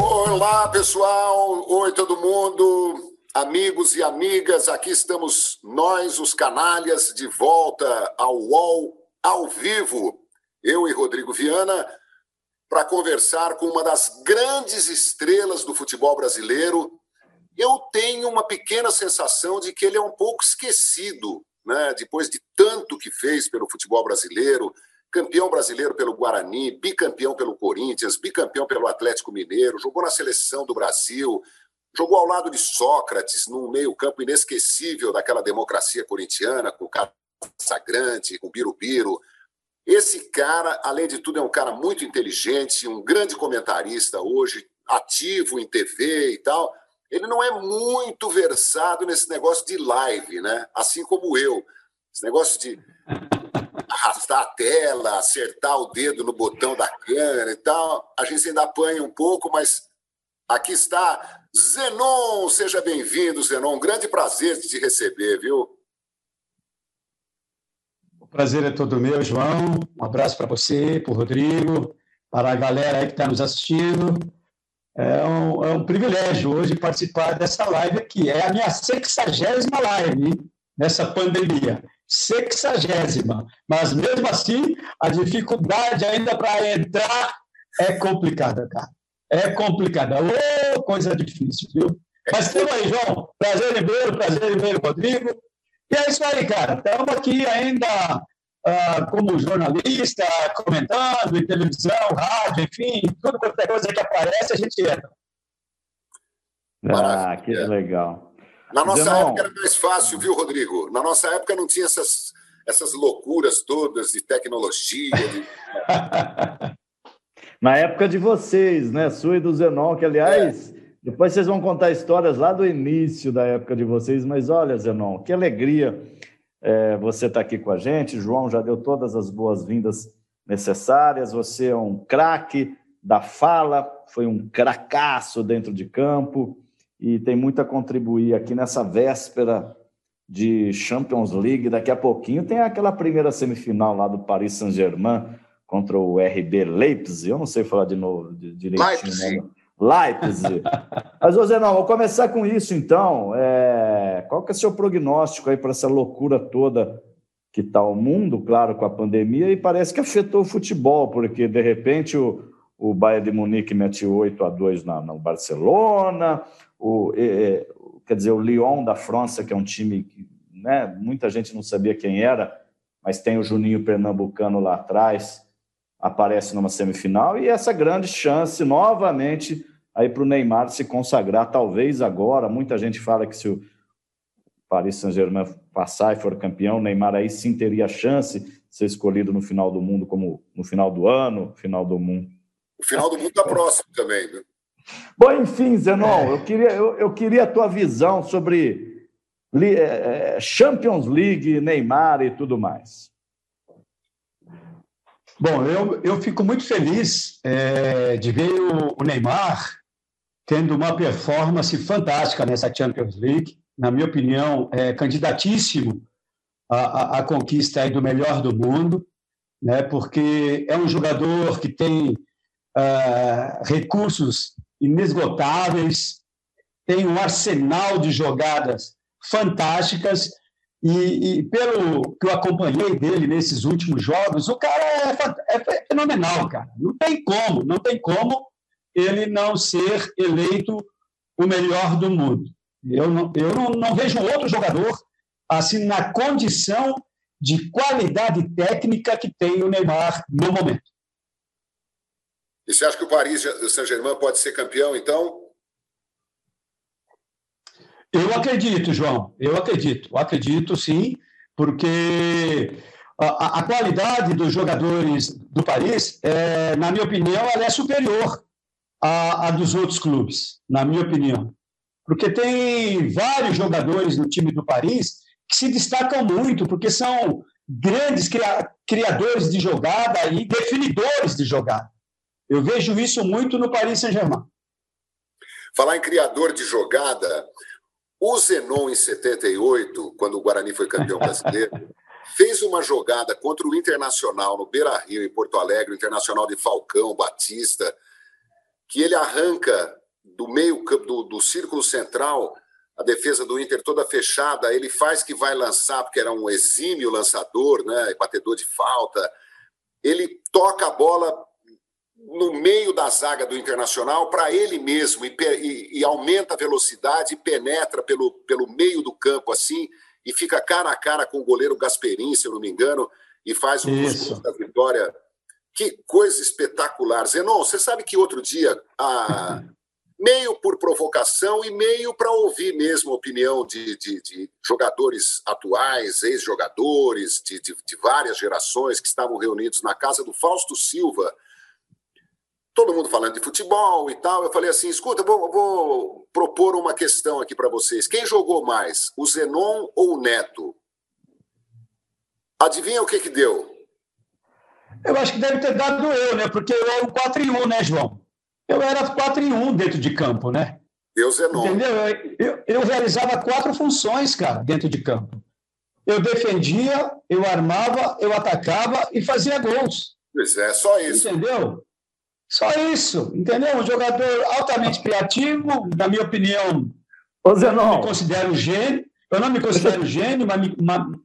Olá, pessoal. Oi, todo mundo. Amigos e amigas, aqui estamos nós, os canalhas, de volta ao UOL ao vivo. Eu e Rodrigo Viana, para conversar com uma das grandes estrelas do futebol brasileiro. Eu tenho uma pequena sensação de que ele é um pouco esquecido, né? depois de tanto que fez pelo futebol brasileiro, campeão brasileiro pelo Guarani, bicampeão pelo Corinthians, bicampeão pelo Atlético Mineiro, jogou na seleção do Brasil, jogou ao lado de Sócrates, num meio-campo inesquecível daquela democracia corintiana, com o Casagrande, com o Birubiru. Esse cara, além de tudo, é um cara muito inteligente, um grande comentarista hoje, ativo em TV e tal. Ele não é muito versado nesse negócio de live, né? Assim como eu. Esse negócio de arrastar a tela, acertar o dedo no botão da câmera e tal. A gente ainda apanha um pouco, mas aqui está Zenon. Seja bem-vindo, Zenon. Um grande prazer de te receber, viu? O prazer é todo meu, João. Um abraço para você, para o Rodrigo, para a galera aí que está nos assistindo. É um, é um, privilégio hoje participar dessa live aqui. É a minha sexagésima live hein? nessa pandemia sexagésima. Mas mesmo assim, a dificuldade ainda para entrar é complicada, cara. É complicada. Oh, coisa difícil, viu? Mas estamos aí, João. Prazer em ver, prazer em ver Rodrigo. E é isso aí, cara. Estamos aqui ainda uh, como jornalista, comentando em televisão, rádio, enfim, tudo quanto é coisa que aparece, a gente entra. Ah, que legal. Na nossa época era mais fácil, viu, Rodrigo? Na nossa época não tinha essas, essas loucuras todas de tecnologia. De... Na época de vocês, né? Sua e do Zenon, que aliás, é. depois vocês vão contar histórias lá do início da época de vocês, mas olha, Zenon, que alegria é, você estar tá aqui com a gente. João já deu todas as boas-vindas necessárias. Você é um craque da fala, foi um cracaço dentro de campo e tem muito a contribuir aqui nessa véspera de Champions League. Daqui a pouquinho tem aquela primeira semifinal lá do Paris Saint-Germain contra o RB Leipzig. Eu não sei falar de novo de, direitinho. Leipzig. Leipzig. Mas, José, não, vou começar com isso então. É... Qual que é o seu prognóstico aí para essa loucura toda que está o mundo, claro, com a pandemia, e parece que afetou o futebol, porque de repente o, o Bayern de Munique mete 8 a 2 na, no Barcelona, o, é, quer dizer, o Lyon da França, que é um time que né, muita gente não sabia quem era, mas tem o Juninho Pernambucano lá atrás, aparece numa semifinal, e essa grande chance novamente aí para o Neymar se consagrar, talvez agora, muita gente fala que se o Paris Saint-Germain passar e for campeão, o Neymar aí sim teria chance de ser escolhido no final do mundo, como no final do ano, final do mundo. O final do mundo está próximo também, viu? Bom, enfim, Zenon, eu, queria, eu, eu, queria a tua visão sobre é, é, Champions League, Neymar e tudo mais. Bom, eu, eu fico muito feliz é, de ver o, o, Neymar tendo uma performance fantástica nessa Champions League. Na minha opinião, é candidatíssimo à, à, à conquista do melhor do mundo, né, porque é um jogador que tem uh, recursos inesgotáveis, tem um arsenal de jogadas fantásticas e, e, pelo que eu acompanhei dele nesses últimos jogos, o cara é, é, fenomenal, cara. Não tem como, não tem como ele não ser eleito o melhor do mundo. Eu não, eu não, não vejo outro jogador assim na condição de qualidade técnica que tem o Neymar no momento. E você acha que o Paris Saint-Germain pode ser campeão, então? Eu acredito, João. Eu acredito. Acredito, sim, porque a, a qualidade dos jogadores do Paris, é, na minha opinião, ela é superior à, à dos outros clubes, na minha opinião. Porque tem vários jogadores no time do Paris que se destacam muito, porque são grandes criadores de jogada e definidores de jogada. Eu vejo isso muito no Paris Saint-Germain. Falar em criador de jogada, o Zenon, em 78, quando o Guarani foi campeão brasileiro, fez uma jogada contra o Internacional no Beira Rio, em Porto Alegre, o Internacional de Falcão, Batista, que ele arranca do meio do, do círculo central a defesa do Inter toda fechada, ele faz que vai lançar, porque era um exímio lançador, né, batedor de falta. Ele toca a bola no meio da zaga do Internacional para ele mesmo e, e, e, aumenta a velocidade e penetra pelo, pelo meio do campo assim e fica cara a cara com o goleiro Gasperin, se eu não me engano, e faz um gols da vitória. Que coisa espetacular. Zenon, você sabe que outro dia, a, meio por provocação e meio para ouvir mesmo a opinião de, de, de jogadores atuais, ex-jogadores de, de várias gerações que estavam reunidos na casa do Fausto Silva, todo mundo falando de futebol e tal. Eu falei assim: escuta, vou, vou propor uma questão aqui para vocês. Quem jogou mais, o Zenon ou o Neto? Adivinha o que, que deu? Eu acho que deve ter dado eu, né? Porque eu era um 4 em 1, né, João? Eu era 4 em 1 dentro de campo, né? Deus Zenon. Entendeu? Eu, eu realizava quatro funções, cara, dentro de campo. Eu defendia, eu armava, eu atacava e fazia gols. Pois é, só isso. Entendeu? Só isso, entendeu? Um jogador altamente criativo, na minha opinião. Ô, Zenon. Eu me considero gênio. Eu não me considero gênio, mas me,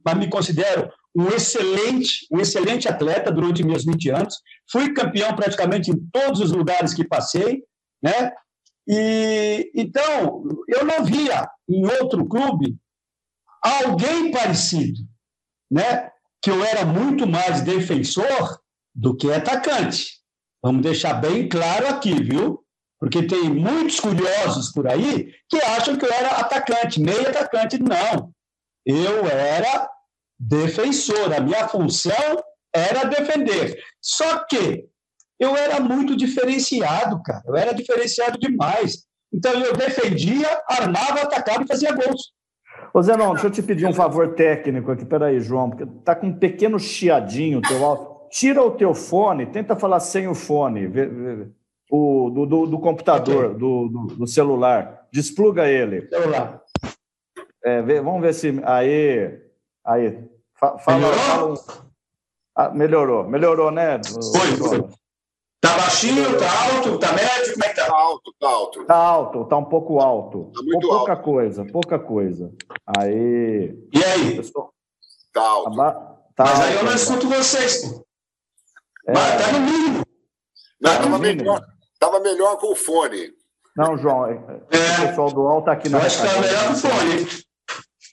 mas me considero um excelente, um excelente atleta durante meus 20 anos. Fui campeão praticamente em todos os lugares que passei, né? E então eu não via em outro clube alguém parecido, né? Que eu era muito mais defensor do que atacante. Vamos deixar bem claro aqui, viu? Porque tem muitos curiosos por aí que acham que eu era atacante, meio atacante. Não. Eu era defensor. A minha função era defender. Só que eu era muito diferenciado, cara. Eu era diferenciado demais. Então eu defendia, armava, atacava e fazia gols. Ô Zenon, deixa eu te pedir um favor técnico aqui. Peraí, João, porque tá com um pequeno chiadinho teu áudio. Tira o teu fone, tenta falar sem o fone, o, do, do, do computador, okay. do, do, do, celular. Despluga ele. Celular. É, vê, vamos ver se. Aí. Aí. Fa, fala, melhorou? Fala um... ah, melhorou, melhorou, né? Foi, Tá baixinho, tá alto, tá médio? Como é que tá? Tá alto, tá alto. Tá alto, tá um pouco alto. Tá muito pouca alto. coisa, pouca coisa. Aí. E aí? Tá alto. Tá Mas aí eu não escuto vocês, pô. É... Mas tá no mínimo. Não, tá tava, melhor, tava melhor com o fone. Não, João, é... o pessoal do UOL está aqui na. Eu acho que tá melhor com o fone,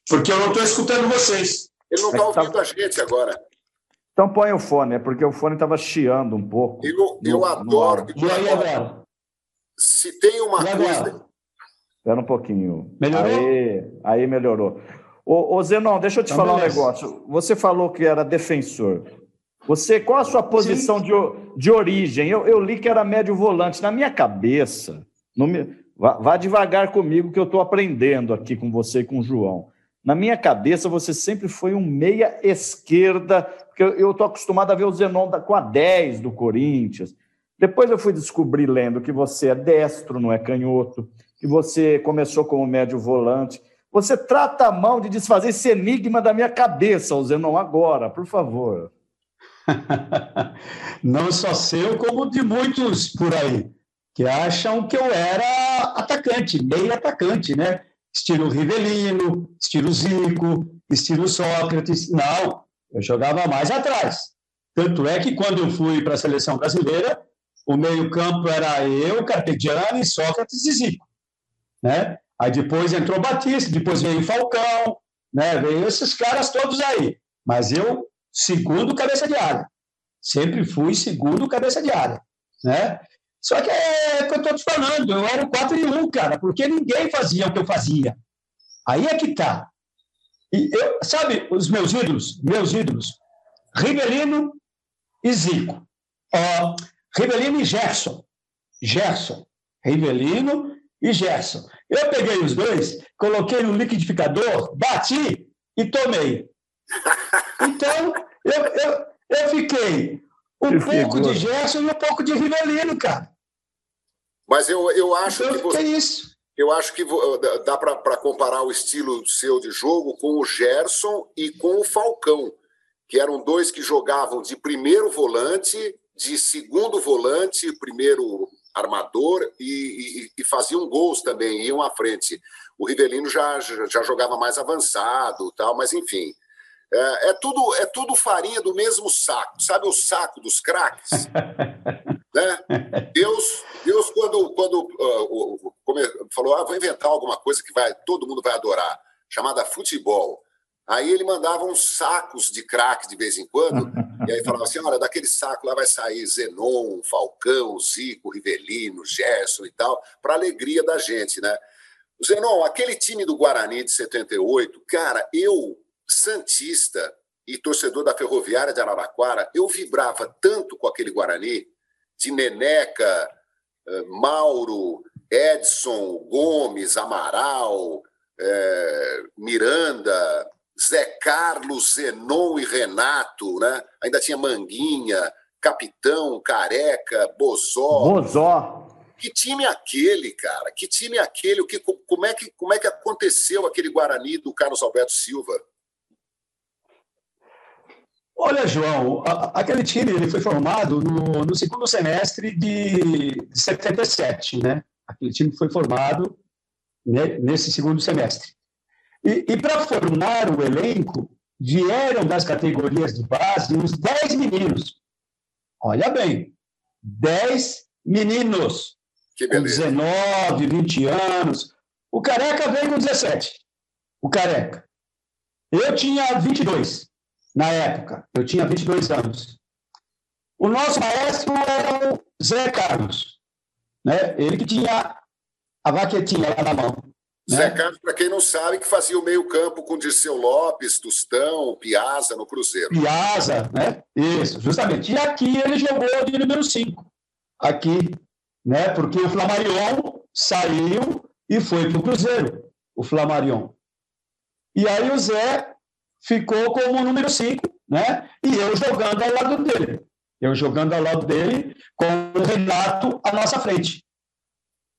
porque eu não estou escutando vocês. Ele não está é ouvindo tá... a gente agora. Então põe o fone, é porque o fone estava chiando um pouco. Eu, eu no, adoro. No... E aí, agora? Se tem uma coisa. Espera um pouquinho. Melhorou? Aí, aí melhorou. Ô, ô Zenon, deixa eu te então, falar beleza. um negócio. Você falou que era defensor. Você, qual a sua posição de, de origem? Eu, eu li que era médio volante. Na minha cabeça, me, vá, vá, devagar comigo que eu estou aprendendo aqui com você e com o João. Na minha cabeça, você sempre foi um meia esquerda, porque eu estou acostumado a ver o Zenon com a 10 do Corinthians. Depois eu fui descobrir, lendo, que você é destro, não é canhoto, que você começou como médio volante. Você trata a mão de desfazer esse enigma da minha cabeça, o Zenon, agora, por favor. Não só seu, como de muitos por aí, que acham que eu era atacante, meio atacante, né? Estilo Rivelino, estilo Zico, estilo Sócrates. Não, eu jogava mais atrás. Tanto é que quando eu fui para a seleção brasileira, o meio-campo era eu, Carpegiani, Sócrates e Zico. Né? Aí depois entrou Batista, depois veio Falcão, né? veio esses caras todos aí. Mas eu segundo cabeça de área. Sempre fui segundo cabeça de área. Né? Só que é o que eu estou te falando, eu era o 4 em 1, cara, porque ninguém fazia o que eu fazia. Aí é que tá. E sabe, os meus ídolos, meus ídolos, Rivelino e Zico. Uh, Rivelino e Gerson. Gerson. Rivelino e Gerson. Eu peguei os dois, coloquei no liquidificador, bati e tomei. Então, eu, eu, eu fiquei um que pouco figura. de Gerson e um pouco de Rivelino, cara. Mas eu, eu acho então, que você, é isso. Eu acho que dá para comparar o estilo seu de jogo com o Gerson e com o Falcão, que eram dois que jogavam de primeiro volante, de segundo volante, primeiro armador e, e, e, faziam gols também, iam à frente. O Rivelino já, já jogava mais avançado, tal, mas enfim. É, é, tudo, é tudo farinha do mesmo saco, sabe o saco dos craques? né? Deus, Deus quando, quando uh, uh, falou, ah, vou inventar alguma coisa que vai, todo mundo vai adorar, chamada futebol. Aí ele mandava uns sacos de craque de vez em quando, e aí falava assim: olha, daquele saco lá vai sair Zenon, Falcão, Zico, Rivelino, Gerson e tal, para alegria da gente, né? Zenon, aquele time do Guarani de 78, cara, eu, Santista e torcedor da Ferroviária de Araraquara, eu vibrava tanto com aquele Guarani, de Neneca, eh, Mauro, Edson, Gomes, Amaral, é, Miranda, Zé Carlos, Zenon e Renato, né? Ainda tinha Manguinha, Capitão, Careca, Bozó. Bozó. Que time é aquele, cara? Que time é aquele? O que, como, é que, como é que aconteceu aquele Guarani do Carlos Alberto Silva? Olha, João, a, aquele time ele foi formado no, no segundo semestre de, de 77, né? Aquele time foi formado né, nesse segundo semestre. E, e para formar o elenco, vieram das categorias de base uns 10 meninos. Olha bem, 10 meninos. Com 19, 20 anos. O Careca veio com 17. O Careca. Eu tinha 22 na época. Eu tinha 22 anos. O nosso maestro era o Zé Carlos. Né? Ele que tinha a vaquetinha lá na mão. Né? Zé Carlos, para quem não sabe, que fazia o meio-campo com Dirceu Lopes, Tostão, Piazza no Cruzeiro. Piazza, né? Isso, justamente. E aqui ele jogou de número 5. Aqui, né? Porque o Flamarion saiu e foi para o Cruzeiro, o Flamarion. E aí o Zé ficou como número 5, né? E eu jogando ao lado dele. Eu jogando ao lado dele com o Renato à nossa frente.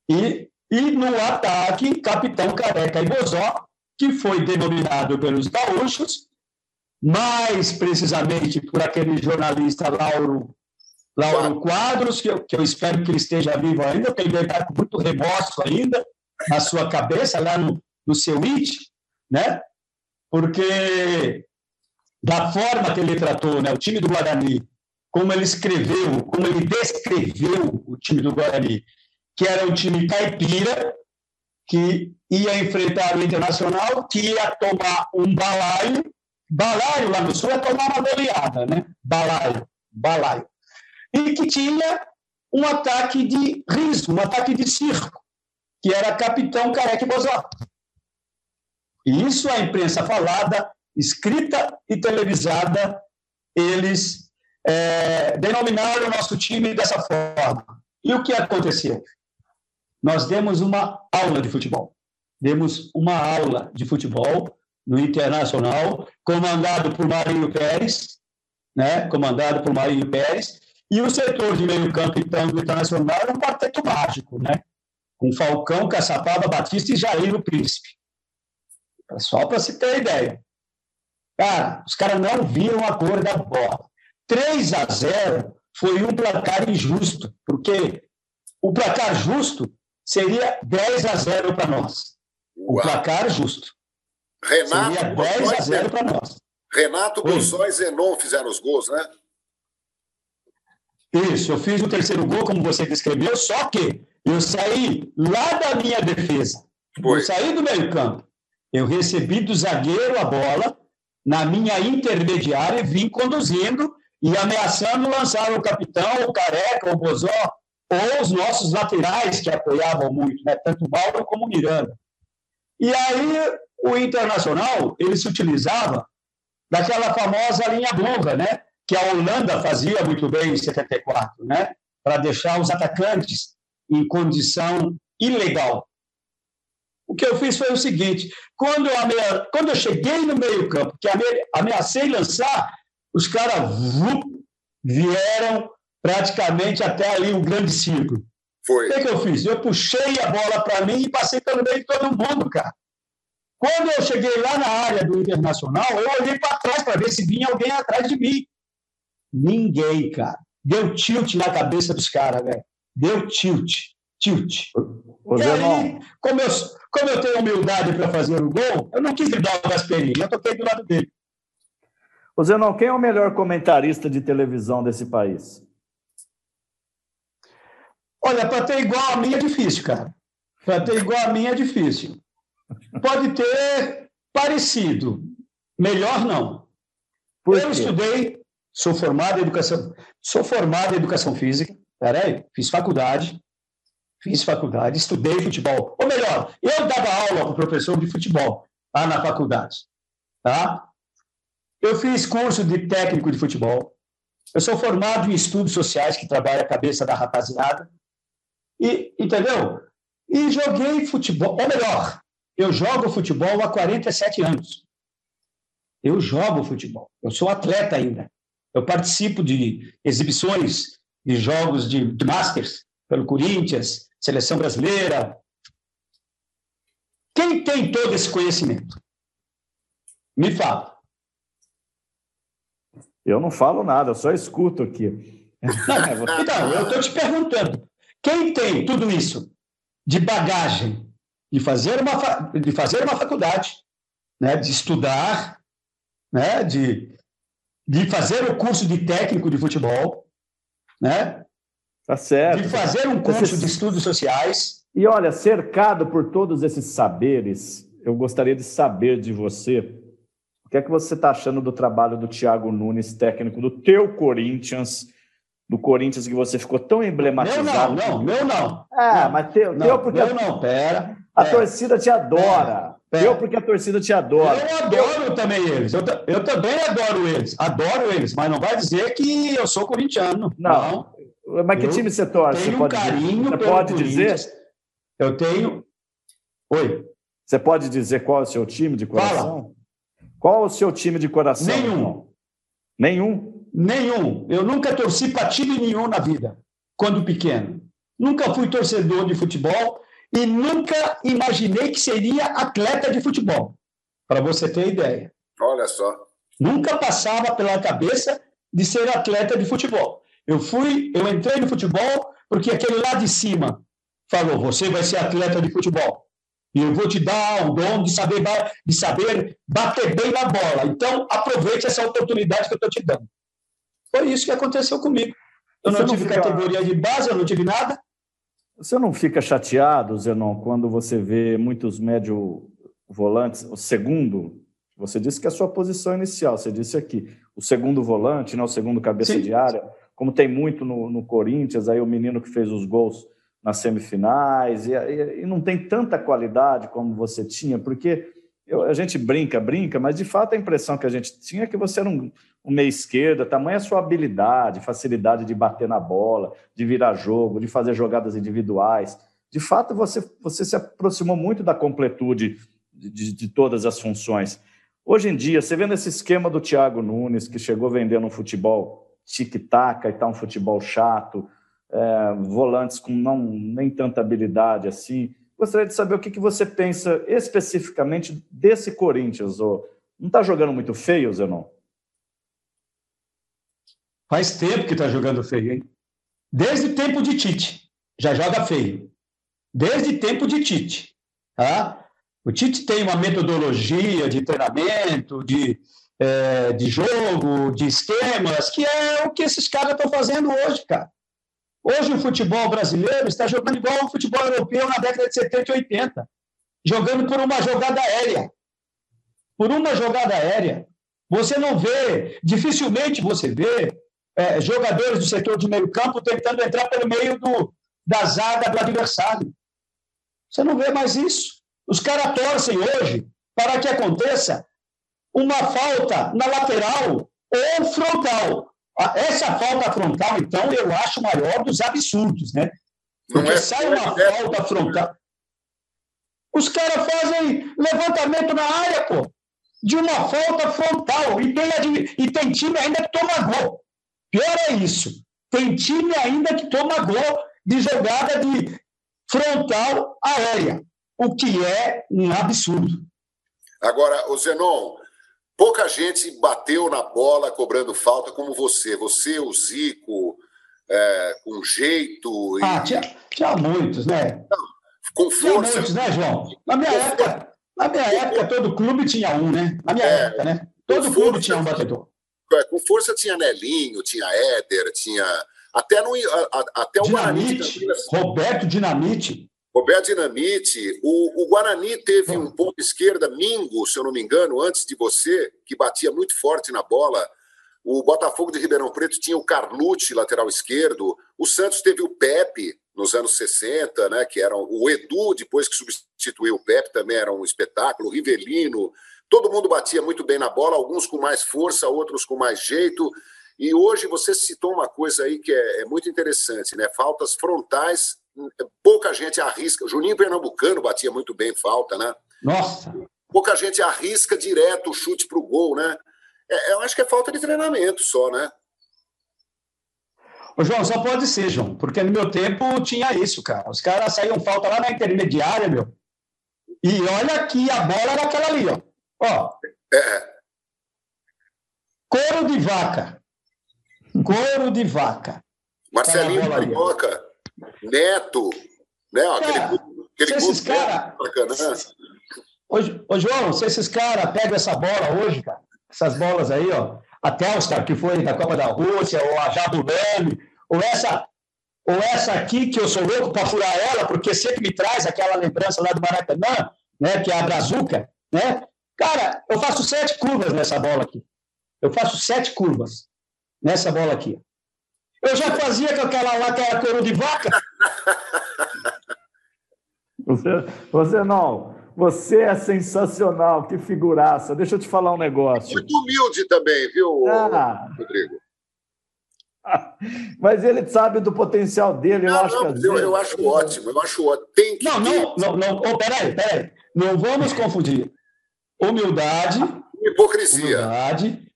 E e no ataque, Capitão Careca e Bozó, que foi denominado pelos gaúchos, mais precisamente por aquele jornalista Lauro, Lauro Quadros, que eu, que eu espero que ele esteja vivo ainda, porque ele está com muito remorso ainda na sua cabeça, lá no, no seu IT, né? Porque da forma que ele tratou né, o time do Guarani, como ele escreveu, como ele descreveu o time do Guarani, que era o time caipira, que ia enfrentar o Internacional, que ia tomar um balaio. Balaio lá no Sul é tomar uma goleada, né? Balaio, balaio. E que tinha um ataque de riso, um ataque de circo, que era Capitão Careque Bozó. E isso a imprensa falada, escrita e televisada, eles é, denominaram o nosso time dessa forma. E o que aconteceu? nós demos uma aula de futebol. Demos uma aula de futebol no Internacional, comandado por Marinho Pérez, né? comandado por Marinho Pérez, e o setor de meio campo, então, do Internacional era um quarteto mágico, né? com Falcão, Caçapava, Batista e Jair, o Príncipe. Só para se ter ideia. Cara, os caras não viram a cor da bola. 3 a 0 foi um placar injusto, porque o placar justo seria 10 a 0 para nós. O Uau. placar justo. Renato seria 10 a 0 para nós. Renato Bolsói e Zenon fizeram os gols, né? Isso, eu fiz o terceiro gol, como você descreveu, só que eu saí lá da minha defesa. Foi. Eu saí do meio campo. Eu recebi do zagueiro a bola na minha intermediária e vim conduzindo e ameaçando lançar o capitão, o careca, o bozó, ou os nossos laterais que apoiavam muito, né? tanto Mauro como Miranda. E aí o Internacional, ele se utilizava daquela famosa linha longa, né? que a Holanda fazia muito bem em 74, né? para deixar os atacantes em condição ilegal. O que eu fiz foi o seguinte: quando eu, amea... quando eu cheguei no meio-campo, que ameacei lançar, os caras vieram praticamente até ali um grande círculo. Foi. O que, que eu fiz? Eu puxei a bola para mim e passei pelo meio de todo mundo, cara. Quando eu cheguei lá na área do Internacional, eu olhei para trás para ver se vinha alguém atrás de mim. Ninguém, cara. Deu tilt na cabeça dos caras, velho. deu tilt. Tilt. Ô, e aí, como eu, como eu tenho humildade para fazer o gol, eu não quis dar o Gasperini, eu toquei do lado dele. Ô, Zenon, quem é o melhor comentarista de televisão desse país? Olha, para ter igual a mim é difícil, cara. Para ter igual a mim é difícil. Pode ter parecido. Melhor não. Por eu quê? estudei, sou formado em educação, sou formado em educação física. Peraí, fiz faculdade, fiz faculdade, estudei futebol. Ou melhor, eu dava aula para o professor de futebol lá na faculdade. Tá? Eu fiz curso de técnico de futebol. Eu sou formado em estudos sociais, que trabalha a cabeça da rapaziada. E, entendeu? E joguei futebol, ou melhor, eu jogo futebol há 47 anos. Eu jogo futebol. Eu sou atleta ainda. Eu participo de exibições de jogos de, de Masters pelo Corinthians, seleção brasileira. Quem tem todo esse conhecimento? Me fala. Eu não falo nada, eu só escuto aqui. Então, eu estou te perguntando. Quem tem tudo isso de bagagem de fazer uma, de fazer uma faculdade, né, de estudar, né, de, de fazer o curso de técnico de futebol, né, Tá certo. de fazer um curso Esses- de estudos sociais. E olha, cercado por todos esses saberes, eu gostaria de saber de você o que é que você está achando do trabalho do Thiago Nunes, técnico do teu Corinthians, do Corinthians que você ficou tão Meu emblematizado. não, não, meu não. Ah, mas teu, Não, teu porque meu não, pera. a pera. torcida te adora. Pera. Teu porque a torcida te adora. Eu adoro também eles. Eu, eu também adoro eles. Adoro eles, mas não vai dizer que eu sou corintiano. Não. Mas que Eu time você torce? Tenho Você um pode, carinho você pode dizer? Eu tenho. Oi. Você pode dizer qual é o seu time de coração? Qual é o seu time de coração? Nenhum. irmão? Nenhum? Nenhum. Eu nunca torci para time nenhum na vida, quando pequeno. Nunca fui torcedor de futebol e nunca imaginei que seria atleta de futebol, para você ter ideia. Olha só. Nunca passava pela cabeça de ser atleta de futebol. Eu fui, eu entrei no futebol porque aquele lá de cima falou: você vai ser atleta de futebol. E eu vou te dar o dom de saber, de saber bater bem na bola. Então, aproveite essa oportunidade que eu estou te dando. Foi isso que aconteceu comigo. Eu Você não não tive fica- categoria de base, eu não tive nada. Você não fica chateado, Zenon, quando você vê muitos médio volantes, o segundo, você disse que é a sua posição inicial, você disse aqui, o segundo volante, né, o segundo cabeça Sim. de área, como tem muito no, no Corinthians, aí o menino que fez os gols nas semifinais, e, e- e não tem tanta qualidade como você tinha, porque eu- a gente brinca, brinca, mas de fato a impressão que a gente tinha é que você era um, um meia esquerda, tamanha a sua habilidade, facilidade de bater na bola, de virar jogo, de fazer jogadas individuais. De fato, você, você se aproximou muito da completude de, de- de todas as funções. Hoje em dia, você vendo esse esquema do Thiago Nunes, que chegou vendendo um futebol tic-tac e tá um futebol chato, é, volantes com não, nem tanta habilidade assim. Gostaria de saber o que, que você pensa especificamente desse Corinthians. ô. Não está jogando muito feio, Zenon? Faz tempo que está jogando feio, hein? Desde o tempo de Tite, já joga feio. Desde tempo de Tite. Tá? O Tite tem uma metodologia de treinamento, de, eh, de jogo, de esquemas, que é o que esses caras estão fazendo hoje, cara. Hoje o futebol brasileiro está jogando igual o futebol europeu na década de 70 e 80, jogando por uma jogada aérea. Por uma jogada aérea. Você não vê, dificilmente você vê é, jogadores do setor de meio campo tentando entrar pelo meio do, da zaga do adversário. Você não vê mais isso. Os caras torcem hoje para que aconteça uma falta na lateral ou frontal. Essa falta frontal, então, eu acho o maior dos absurdos, né? Porque é sai uma é- falta frontal. Os caras fazem levantamento na área, pô, de uma falta frontal. E tem, e tem time ainda que toma gol. Pior é isso. Tem time ainda que toma gol de jogada de frontal aérea, o que é um absurdo. Agora, o Zenon, pouca gente bateu na bola cobrando falta como você. Você, o Zico, é, com jeito. E... Ah, tinha, tinha muitos, né? Não, com força. Tinha muitos, né, João? Na minha época, na minha época, todo clube tinha um, né? Na minha é, época, né? Todo clube força, tinha um batedor. É, com força tinha Nelinho, tinha Éder, tinha. Até, no, até o Dinamite, Guarani. Roberto Dinamite. Roberto Dinamite. O, o Guarani teve um ponto esquerda, Mingo, se eu não me engano, antes de você, que batia muito forte na bola. O Botafogo de Ribeirão Preto tinha o Carlucci, lateral esquerdo. O Santos teve o Pepe, nos anos 60, né, que era o Edu, depois que substituiu o Pepe, também era um espetáculo. O Rivelino. Todo mundo batia muito bem na bola, alguns com mais força, outros com mais jeito. E hoje você citou uma coisa aí que é, é muito interessante, né? Faltas frontais, pouca gente arrisca. Juninho Pernambucano batia muito bem falta, né? Nossa! Pouca gente arrisca direto o chute para o gol, né? É, eu acho que é falta de treinamento só, né? Ô, João, só pode ser, João, porque no meu tempo tinha isso, cara. Os caras saíam falta lá na intermediária, meu. E olha que a bola era aquela ali, ó. Ó. É. Couro de vaca. Couro de vaca. Marcelinho Carioca, Neto, né? Aquele, cara, aquele se esses caras. Ô, ô, João, se esses caras pegam essa bola hoje, cara, essas bolas aí, ó, a Telstar, que foi da Copa da Rússia, ou a Jabulani, ou essa, ou essa aqui, que eu sou louco para furar ela, porque sempre me traz aquela lembrança lá do Maracanã, né, que é a Brazuca, né? Cara, eu faço sete curvas nessa bola aqui. Eu faço sete curvas nessa bola aqui. Eu já fazia com aquela lá que era couro de vaca. Você, você não. Você é sensacional, que figuraça. Deixa eu te falar um negócio. Muito humilde também, viu, ah. Rodrigo? Mas ele sabe do potencial dele, não, eu acho não, que. Eu, eu acho ótimo, eu acho ótimo. Tem que não, não, não, não. Oh, peraí, peraí. Não vamos confundir. Humildade. Hipocrisia. Humildade.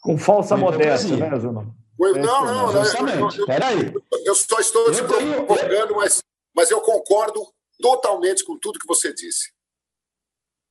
Com falsa modéstia, né, Zuma? Não, não, não. Justamente. Peraí. Eu só estou te provocando, mas, mas eu concordo totalmente com tudo que você disse.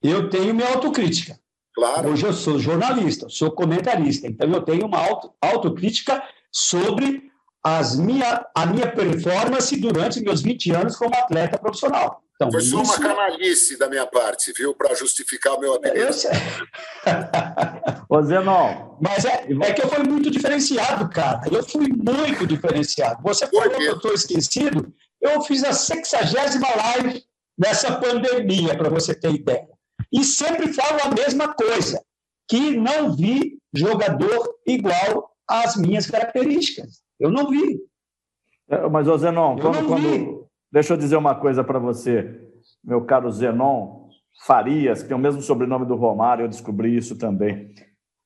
Eu tenho minha autocrítica. Claro. Hoje eu sou jornalista, sou comentarista, então eu tenho uma auto, autocrítica sobre as minha, a minha performance durante meus 20 anos como atleta profissional. Então, Foi só isso... uma canalice da minha parte, viu, para justificar o meu apelido. Eu sei. Ô, Zenon. Mas é, é que eu fui muito diferenciado, cara. Eu fui muito diferenciado. Você falou que eu estou esquecido. Eu fiz a 60 live nessa pandemia, para você ter ideia. E sempre falo a mesma coisa, que não vi jogador igual às minhas características. Eu não vi. É, mas, ô Zenon, quando, quando... deixa eu dizer uma coisa para você, meu caro Zenon Farias, que tem o mesmo sobrenome do Romário, eu descobri isso também.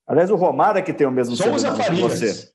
Aliás, o Romário é que tem o mesmo Souza sobrenome que você.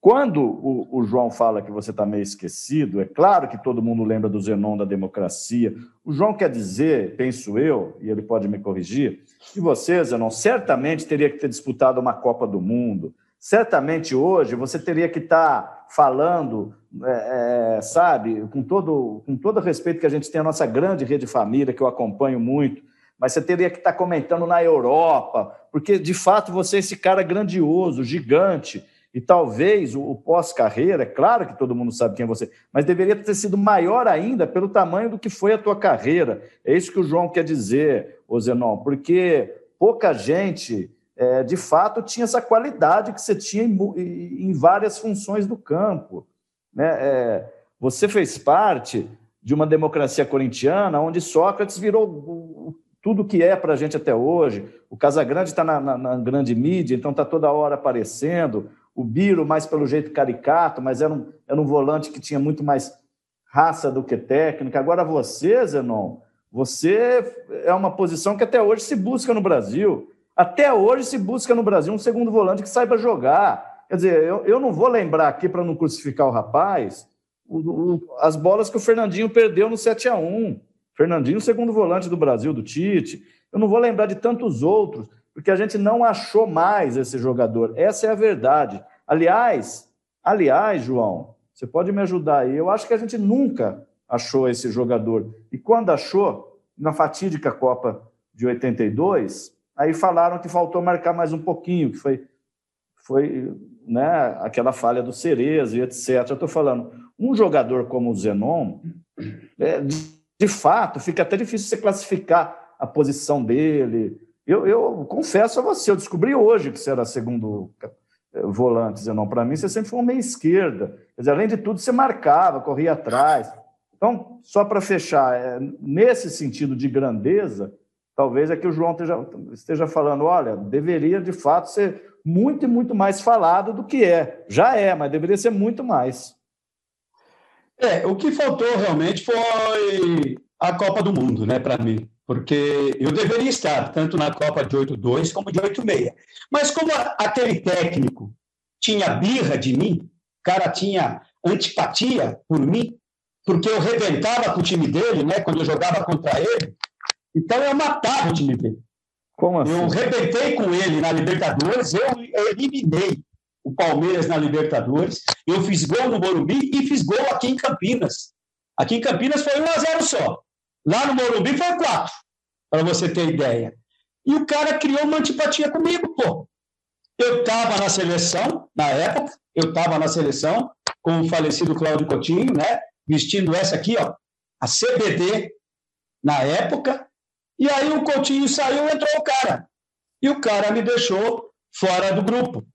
Quando o, o, João fala que você está meio esquecido, é claro que todo mundo lembra do Zenon da democracia. O João quer dizer, penso eu, e ele pode me corrigir, que você, Zenon, certamente teria que ter disputado uma Copa do Mundo. Certamente hoje você teria que estar tá falando, é, é, sabe, com todo, com todo respeito que a gente tem a nossa grande rede família, que eu acompanho muito, mas você teria que estar comentando na Europa, porque de fato você é esse cara grandioso, gigante e talvez o, pós-carreira, é claro que todo mundo sabe quem é você, mas deveria ter sido maior ainda pelo tamanho do que foi a tua carreira. É isso que o João quer dizer, ô Zenon, porque pouca gente, é, de fato, tinha essa qualidade que você tinha em, em várias funções do campo. Né? É, você fez parte de uma democracia corintiana onde Sócrates virou tudo que é para a gente até hoje. O Casagrande está na, na, na, grande mídia, então está toda hora aparecendo o Biro mais pelo jeito caricato, mas era um, era um volante que tinha muito mais raça do que técnica. Agora você, Zenon, você é uma posição que até hoje se busca no Brasil. Até hoje se busca no Brasil um segundo volante que saiba jogar. Quer dizer, eu, eu não vou lembrar aqui para não crucificar o rapaz o, o, as bolas que o Fernandinho perdeu no 7 a 1 Fernandinho, segundo volante do Brasil, do Tite. Eu não vou lembrar de tantos outros porque a gente não achou mais esse jogador. Essa é a verdade. Aliás, aliás, João, você pode me ajudar aí. Eu acho que a gente nunca achou esse jogador. E quando achou, na fatídica Copa de 82, aí falaram que faltou marcar mais um pouquinho, que foi, foi né, aquela falha do Cereza e etc. Eu estou falando, um jogador como o Zenon, é, de fato, fica até difícil você classificar a posição dele. Eu, eu confesso a você, eu descobri hoje que você era segundo volante, Zenon. Para mim, você sempre foi um meia esquerda. Quer dizer, além de tudo, você marcava, corria atrás. Então, só para fechar, é, nesse sentido de grandeza, talvez é que o João esteja, esteja falando: olha, deveria de fato ser muito e muito mais falado do que é. Já é, mas deveria ser muito mais. É, o que faltou realmente foi a Copa do Mundo, né, para mim. Porque eu deveria estar tanto na Copa de 8-2 como de 8-6. Mas como aquele técnico tinha birra de mim, cara tinha antipatia por mim, porque eu rebentava com o time dele, né, quando eu jogava contra ele, então eu matava o time dele. Como assim? Eu rebentei com ele na Libertadores, eu eliminei o Palmeiras na Libertadores, eu fiz gol no Morumbi e fiz gol aqui em Campinas. Aqui em Campinas foi 1 a 0 só. Lá no Morumbi foi 4, para você ter ideia. E o cara criou uma antipatia comigo, pô. Eu estava na seleção, na época, eu estava na seleção, com o falecido Cláudio Coutinho, né? Vestindo essa aqui, ó, a CBD, na época, e aí o Coutinho saiu, entrou o cara. E o cara me deixou fora do grupo.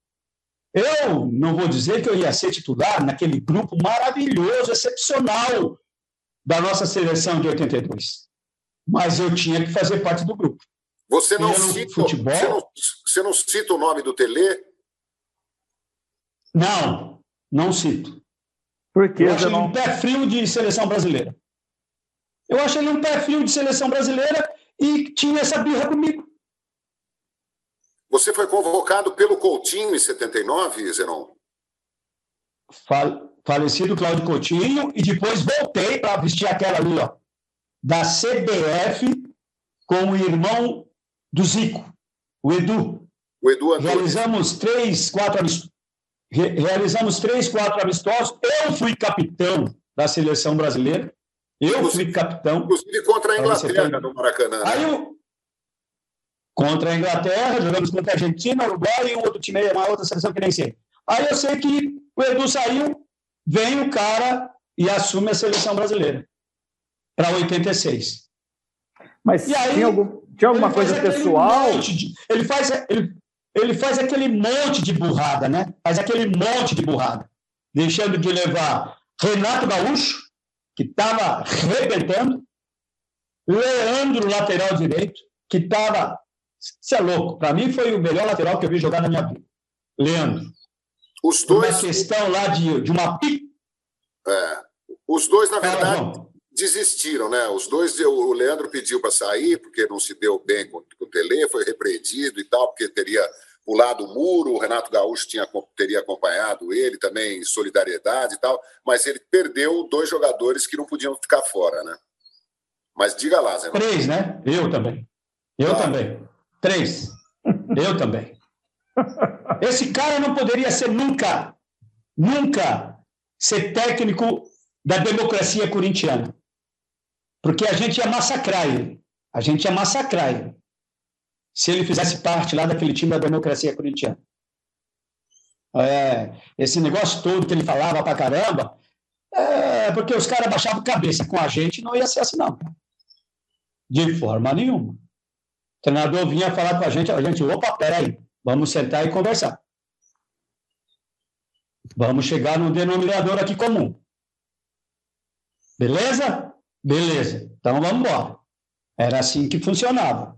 Eu não vou dizer que eu ia ser titular naquele grupo maravilhoso, excepcional da nossa seleção de 82. Mas eu tinha que fazer parte do grupo. Você não, cita, futebol, você não, você não cita o nome do Tele? Não, não cito. Por quê? Eu acho ele um pé frio de seleção brasileira. Eu acho ele um pé frio de seleção brasileira e tinha essa birra comigo. Você foi convocado pelo Coutinho em 79, Zenon? Falecido Cláudio Coutinho, e depois voltei para vestir aquela ali, ó, da CBF, com o irmão do Zico, o Edu. O Edu Antônio. Realizamos três, quatro. Realizamos três, quatro amistosos. Eu fui capitão da seleção brasileira. Eu inclusive, fui capitão. Inclusive contra a Inglaterra no Maracanã. Aí eu, contra a Inglaterra, jogamos contra a Argentina, Uruguai e um outro time, uma outra seleção que nem sei. Aí eu sei que o Edu saiu, vem o cara e assume a seleção brasileira para 86. Mas e aí, tinha, algum, tinha alguma coisa pessoal? De, ele, faz, ele, ele faz aquele monte de burrada, né? Faz aquele monte de burrada. Deixando de levar Renato Gaúcho, que estava arrebentando, Leandro, lateral direito, que estava. Você é louco. Para mim, foi o melhor lateral que eu vi jogar na minha vida. Leandro. Os dois. Uma questão lá de, de uma. É. Os dois, na verdade, desistiram, né? Os dois, o Leandro pediu para sair, porque não se deu bem com, com o Tele, foi repreendido e tal, porque teria pulado o muro, o Renato Gaúcho tinha, teria acompanhado ele também em solidariedade e tal, mas ele perdeu dois jogadores que não podiam ficar fora, né? Mas diga lá, Zé. Três, né? Eu também. Eu ah. também. Três. Eu também. Esse cara não poderia ser nunca, nunca ser técnico da democracia corintiana. Porque a gente ia massacrar ele. A gente ia massacrar ele se ele fizesse parte lá daquele time da democracia corintiana. É, esse negócio todo que ele falava pra caramba, é porque os caras baixavam cabeça. Com a gente não ia ser assim, não. De forma nenhuma. O treinador vinha falar com a gente, a gente, opa, peraí, vamos sentar e conversar. Vamos chegar num denominador aqui comum. Beleza? Beleza. Então vamos embora. Era assim que funcionava.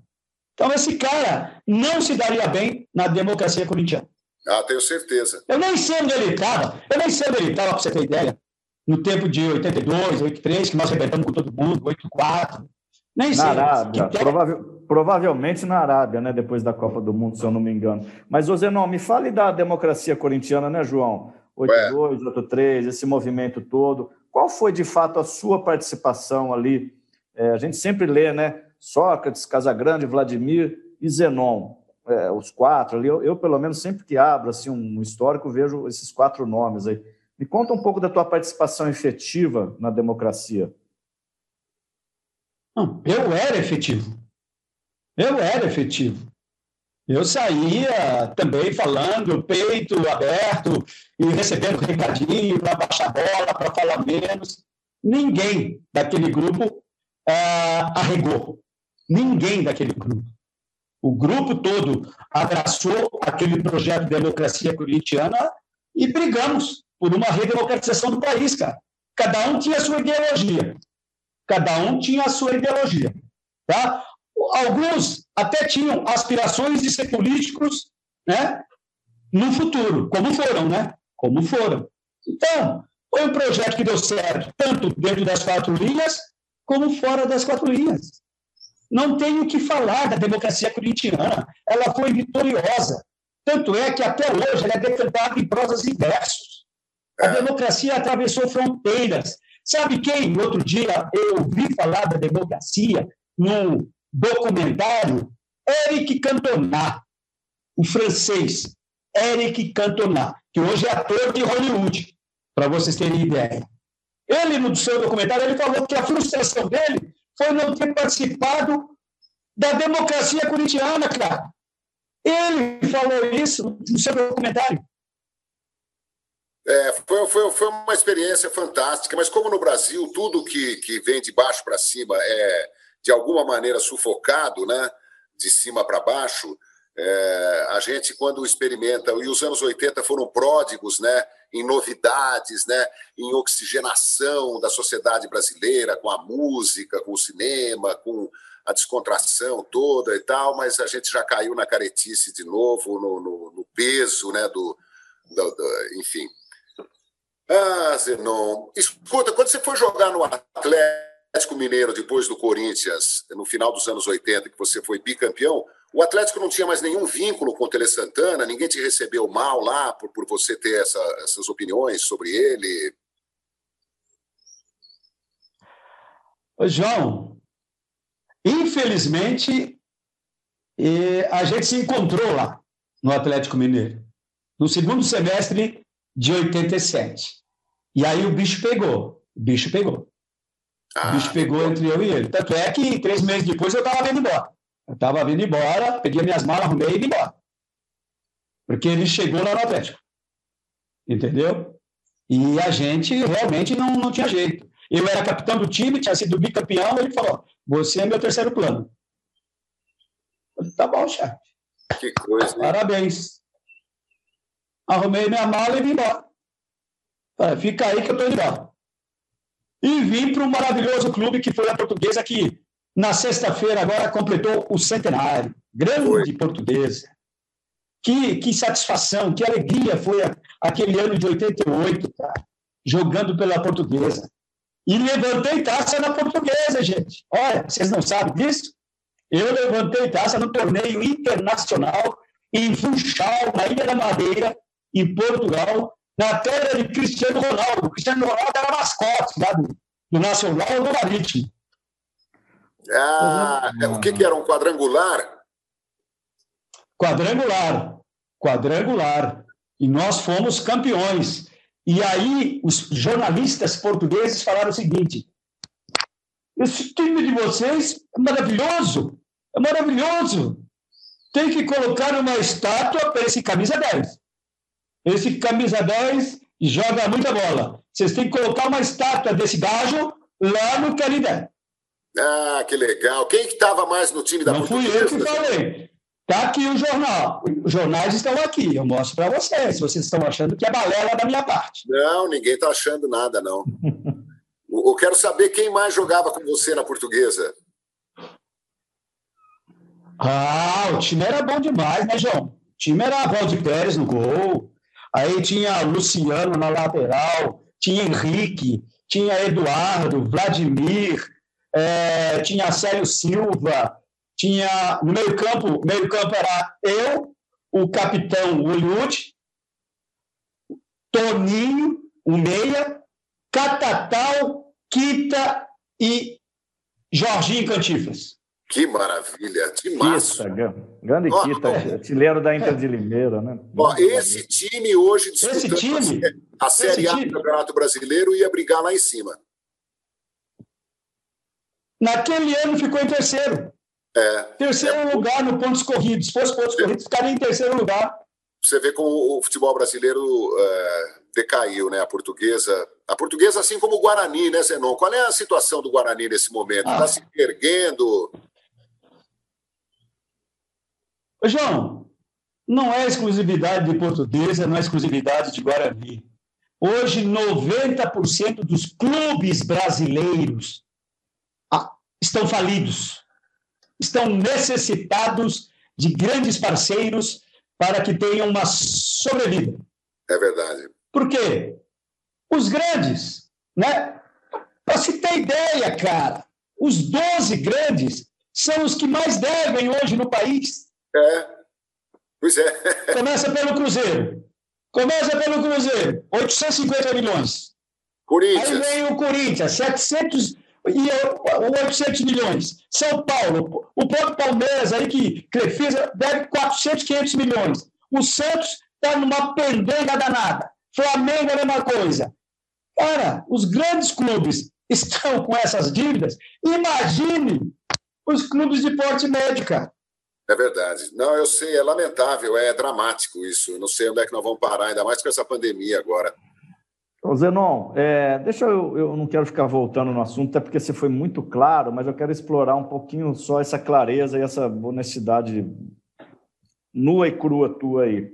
Então, esse cara não se daria bem na democracia corintiana. Ah, tenho certeza. Eu nem sei onde ele estava. Eu nem sei onde ele estava, para você ter ideia. No tempo de 82, 83, que nós arrebentamos com todo mundo, 84. Nem na sei. Arábia. Provável, provavelmente na Arábia, né? Depois da Copa do Mundo, se eu não me engano. Mas, Zenon, me fale da democracia corintiana, né, João? 82, 83, esse movimento todo. Qual foi, de fato, a sua participação ali? É, a gente sempre lê, né? Sócrates, Casagrande, Vladimir e Zenon. É, os quatro ali, eu, eu, pelo menos sempre que abro assim, um histórico, vejo esses quatro nomes aí. Me conta um pouco da tua participação efetiva na democracia. Eu era efetivo. Eu era efetivo. Eu saía também falando, peito aberto, e recebendo recadinho para baixar a bola, para falar menos. Ninguém daquele grupo ah, arregou. Ninguém daquele grupo. O grupo todo abraçou aquele projeto de democracia corintiana e brigamos por uma redemocratização do país, cara. Cada um tinha a sua ideologia. Cada um tinha a sua ideologia. Tá? Alguns até tinham aspirações de ser políticos né, no futuro, como foram, né? Como foram. Então, foi um projeto que deu certo, tanto dentro das quatro linhas, como fora das quatro linhas. Não tenho o que falar da democracia corintiana. Ela foi vitoriosa. Tanto é que até hoje ela é defendida em prosas e versos. A é. democracia atravessou fronteiras. Sabe quem, outro dia, eu ouvi falar da democracia num documentário? Eric Cantona, o francês. Eric Cantona, que hoje é ator de Hollywood, para vocês terem ideia. Ele, no seu documentário, ele falou que a frustração dele foi não ter participado da democracia corintiana, cara. Ele falou isso no seu documentário. É, foi, foi, foi uma experiência fantástica, mas como no Brasil tudo que, que vem de baixo para cima é de alguma maneira sufocado, né? de cima para baixo, é, a gente, quando experimenta, e os anos 80 foram pródigos né, em novidades, né, em oxigenação da sociedade brasileira, com a música, com o cinema, com a descontração toda e tal, mas a gente já caiu na caretice de novo, no, no, no peso, né, do, do, do, enfim. Ah, Zenon, escuta, quando você foi jogar no Atlético Mineiro depois do Corinthians, no final dos anos 80, que você foi bicampeão, o Atlético não tinha mais nenhum vínculo com o Tele Santana, ninguém te recebeu mal lá por, por você ter essa, essas opiniões sobre ele. Ô, João, infelizmente, a gente se encontrou lá no Atlético Mineiro, no segundo semestre de 87. E aí o bicho pegou, o bicho pegou. Ah, o bicho pegou entre eu e ele. Tanto é que três meses depois eu estava vendo embora. Eu estava vindo embora, peguei minhas malas, arrumei e vim embora. Porque ele chegou lá no Atlético. Entendeu? E a gente realmente não, não tinha jeito. Eu era capitão do time, tinha sido bicampeão, ele falou: Você é meu terceiro plano. Eu falei, tá bom, chefe. Que coisa. Parabéns. Arrumei minha mala e vim embora. Falei, Fica aí que eu estou indo embora. E vim para um maravilhoso clube que foi a portuguesa que na sexta-feira, agora, completou o centenário. Grande portuguesa. Que, que satisfação, que alegria foi aquele ano de 88, cara, jogando pela portuguesa. E levantei taça na portuguesa, gente. Olha, vocês não sabem disso? Eu levantei taça no torneio internacional em Funchal, na Ilha da Madeira, em Portugal, na terra de Cristiano Ronaldo. Cristiano Ronaldo era mascote do, do Nacional do Marítimo. Ah, uhum. o que, que era? Um quadrangular? Quadrangular. Quadrangular. E nós fomos campeões. E aí os jornalistas portugueses falaram o seguinte: esse time de vocês é maravilhoso, é maravilhoso. Tem que colocar uma estátua para esse camisa 10. Esse camisa 10 joga muita bola. Vocês têm que colocar uma estátua desse gajo lá no Canidé. Ah, que legal. Quem que estava mais no time da Não fui eu que falei. Está aqui o jornal. Os jornais estão aqui. Eu mostro para vocês. Vocês estão achando que é balela da minha parte. Não, ninguém está achando nada, não. eu quero saber quem mais jogava com você na portuguesa. Ah, o time era bom demais, né, João? O time era Valdir Pérez no gol. Aí tinha Luciano na lateral, tinha Henrique, tinha Eduardo, Vladimir, é, tinha Célio Silva, tinha no meio campo, meio campo era eu, o capitão Hollywood, Toninho, o meia, Catatal, Quita e Jorginho Cantifas. Que maravilha, que massa. grande oh, Quita, artilheiro da Inter de Limeira, né? Ó, esse time hoje disputando time, a Série A do Campeonato Brasileiro ia brigar lá em cima. Naquele ano ficou em terceiro. É. Terceiro é. lugar no pontos corridos. Se fosse pontos corridos, ficaria em terceiro lugar. Você vê como o futebol brasileiro é, decaiu, né? A portuguesa. A portuguesa, assim como o Guarani, né, Zenon? Qual é a situação do Guarani nesse momento? Está ah. se erguendo? João, não é exclusividade de portuguesa, não é exclusividade de Guarani. Hoje, 90% dos clubes brasileiros estão falidos, estão necessitados de grandes parceiros para que tenham uma sobrevida. É verdade. Por quê? Os grandes, né? Para se ter ideia, cara, os 12 grandes são os que mais devem hoje no país. É. Pois é. Começa pelo Cruzeiro. Começa pelo Cruzeiro, 850 milhões. Corinthians. Aí vem o Corinthians, 700 e 800 milhões. São Paulo, o próprio Palmeiras aí que Crefisa deve 400, 500 milhões. O Santos está numa pendenga danada. Flamengo é a mesma coisa. Cara, os grandes clubes estão com essas dívidas. Imagine os clubes de porte médio, cara. É verdade. Não, eu sei, é lamentável, é dramático isso. Não sei onde é que nós vamos parar, ainda mais com essa pandemia agora. Ô Zenon, é, deixa eu, eu não quero ficar voltando no assunto, até porque você foi muito claro, mas eu quero explorar um pouquinho só essa clareza e essa honestidade nua e crua tua aí.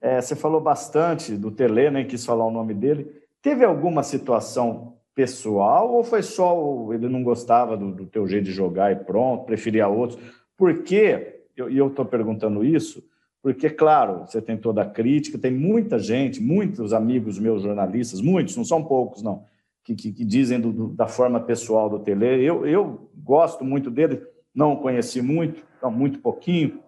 É, você falou bastante do Tele, nem quis falar o nome dele. Teve alguma situação pessoal ou foi só ele não gostava do, do teu jeito de jogar e pronto, preferia outros? Por quê? e eu estou perguntando isso porque, claro, você tem toda a crítica, tem muita gente, muitos amigos meus jornalistas, muitos, não são poucos, não, que, que, que dizem do, do, da forma pessoal do Tele. Eu, eu gosto muito dele, não o conheci muito, então, muito pouquinho,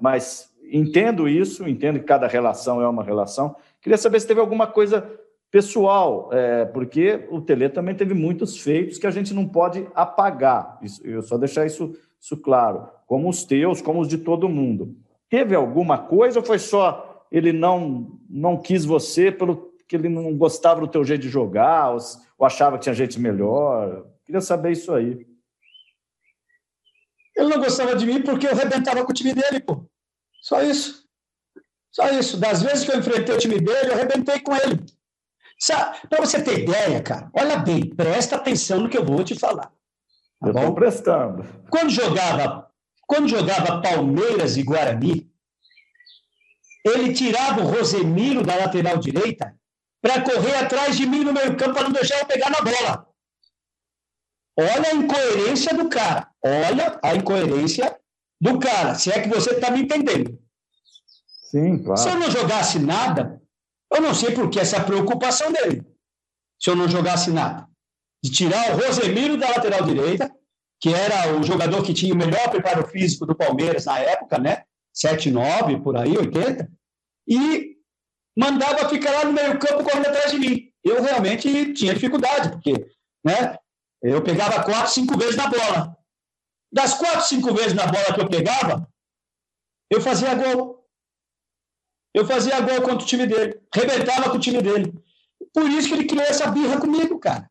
mas entendo isso, entendo que cada relação é uma relação. Queria saber se teve alguma coisa pessoal, é, porque o Tele também teve muitos feitos que a gente não pode apagar. Isso, eu só deixar isso, isso claro como os teus, como os de todo mundo. Teve alguma coisa ou foi só ele não não quis você pelo que ele não gostava do teu jeito de jogar ou, ou achava que tinha gente melhor? Queria saber isso aí. Ele não gostava de mim porque eu arrebentava com o time dele, pô. Só isso. Só isso. Das vezes que eu enfrentei o time dele, eu arrebentei com ele. Para você ter ideia, cara, olha bem, presta atenção no que eu vou te falar. Tá eu estou prestando. Quando jogava quando jogava Palmeiras e Guarani, ele tirava o Rosemiro da lateral direita para correr atrás de mim no meio campo para não deixar eu pegar na bola. Olha a incoerência do cara. Olha a incoerência do cara, se é que você está me entendendo. Sim, claro. Se eu não jogasse nada, eu não sei por que essa preocupação dele. Se eu não jogasse nada. De tirar o Rosemiro da lateral direita que era o jogador que tinha o melhor preparo físico do Palmeiras na época, né? 7, 9, por aí, 80, e mandava ficar lá no meio-campo correndo atrás de mim. Eu realmente tinha dificuldade, porque né, eu pegava quatro, cinco vezes na bola. Das quatro, cinco vezes na bola que eu pegava, eu fazia gol. Eu fazia gol contra o time dele, rebentava com o time dele. Por isso que ele criou essa birra comigo, cara.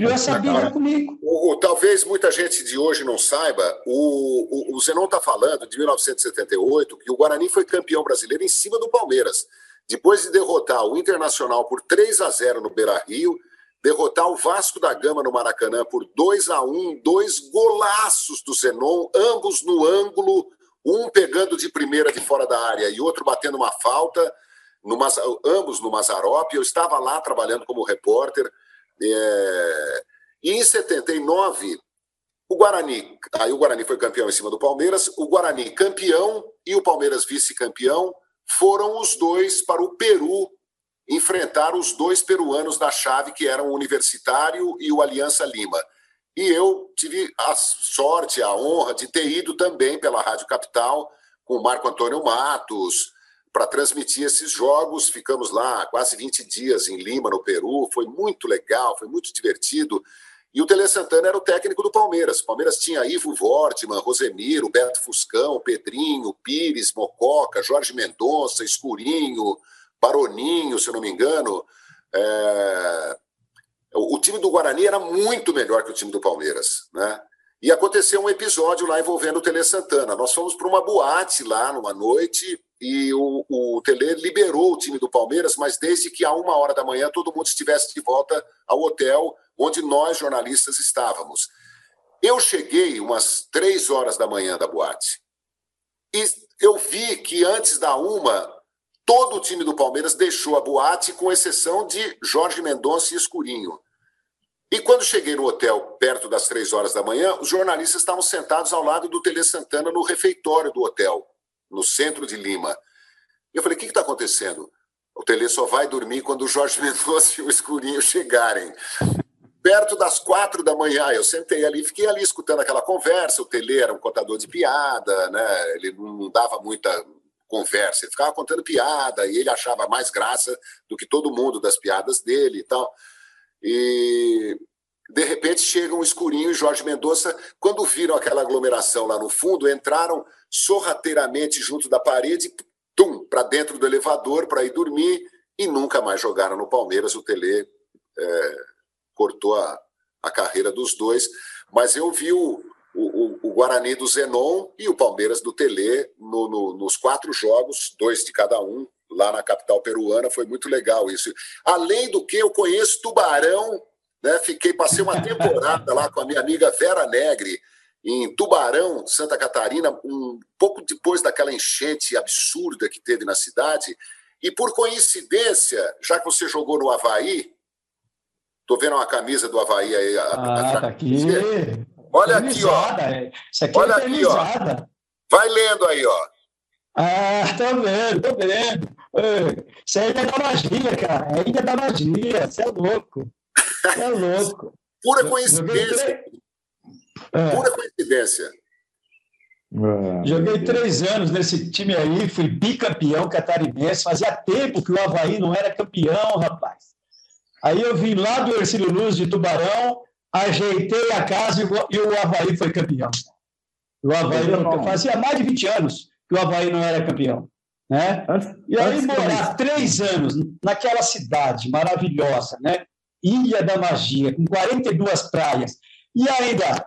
Criou essa comigo. O, o, talvez muita gente de hoje não saiba, o, o, o Zenon está falando de 1978, que o Guarani foi campeão brasileiro em cima do Palmeiras. Depois de derrotar o Internacional por 3 a 0 no Beira Rio, derrotar o Vasco da Gama no Maracanã por 2 a 1 dois golaços do Zenon, ambos no ângulo, um pegando de primeira de fora da área e outro batendo uma falta, no, ambos no Mazarop. Eu estava lá trabalhando como repórter. É... E em 79, o Guarani, aí o Guarani foi campeão em cima do Palmeiras, o Guarani campeão e o Palmeiras vice-campeão foram os dois para o Peru enfrentar os dois peruanos da chave, que eram o Universitário e o Aliança Lima. E eu tive a sorte, a honra de ter ido também pela Rádio Capital com o Marco Antônio Matos, para transmitir esses jogos. Ficamos lá quase 20 dias em Lima, no Peru. Foi muito legal, foi muito divertido. E o Tele Santana era o técnico do Palmeiras. O Palmeiras tinha Ivo Vortman, Rosemiro, Beto Fuscão, Pedrinho, Pires, Mococa, Jorge Mendonça, Escurinho, Baroninho, se eu não me engano. É... O time do Guarani era muito melhor que o time do Palmeiras, né? E aconteceu um episódio lá envolvendo o Tele Santana. Nós fomos para uma boate lá numa noite e o, o Tele liberou o time do Palmeiras, mas desde que a uma hora da manhã todo mundo estivesse de volta ao hotel onde nós jornalistas estávamos. Eu cheguei umas três horas da manhã da boate e eu vi que antes da uma todo o time do Palmeiras deixou a boate, com exceção de Jorge Mendonça e Escurinho. E quando cheguei no hotel, perto das três horas da manhã, os jornalistas estavam sentados ao lado do Tele Santana no refeitório do hotel, no centro de Lima. Eu falei: o que está acontecendo? O Tele só vai dormir quando o Jorge Mendonça e o Escurinho chegarem. Perto das quatro da manhã, eu sentei ali, fiquei ali escutando aquela conversa. O Tele era um contador de piada, né? ele não dava muita conversa, ele ficava contando piada e ele achava mais graça do que todo mundo das piadas dele e tal. E de repente chega um escurinho e Jorge Mendonça, quando viram aquela aglomeração lá no fundo, entraram sorrateiramente junto da parede, tum, para dentro do elevador para ir dormir e nunca mais jogaram no Palmeiras. O Tele é, cortou a, a carreira dos dois, mas eu vi o, o, o, Guarani do Zenon e o Palmeiras do Tele no, no, nos quatro jogos, dois de cada um, lá na capital peruana, foi muito legal isso. Além do que, eu conheço Tubarão, né? Fiquei, passei uma temporada lá com a minha amiga Vera Negre, em Tubarão, Santa Catarina, um pouco depois daquela enchente absurda que teve na cidade. E por coincidência, já que você jogou no Havaí, tô vendo uma camisa do Havaí aí. Ah, tá aqui. Olha aqui, ó. É. Isso aqui é Olha é aqui, ó. Vai lendo aí, ó. Ah, tô vendo, tô vendo. Isso é Ilha da Magia, cara. É Ilha da Magia. Você é louco. É louco. Pura coincidência. É. Pura coincidência. Ah, Joguei três anos nesse time aí, fui bicampeão catarinense. Fazia tempo que o Havaí não era campeão, rapaz. Aí eu vim lá do Ercílio Luz de Tubarão, ajeitei a casa e o Havaí foi campeão. O Havaí não, fazia mais de 20 anos que o Havaí não era campeão. Né? E aí morar três anos naquela cidade maravilhosa, né? Ilha da Magia, com 42 praias, e ainda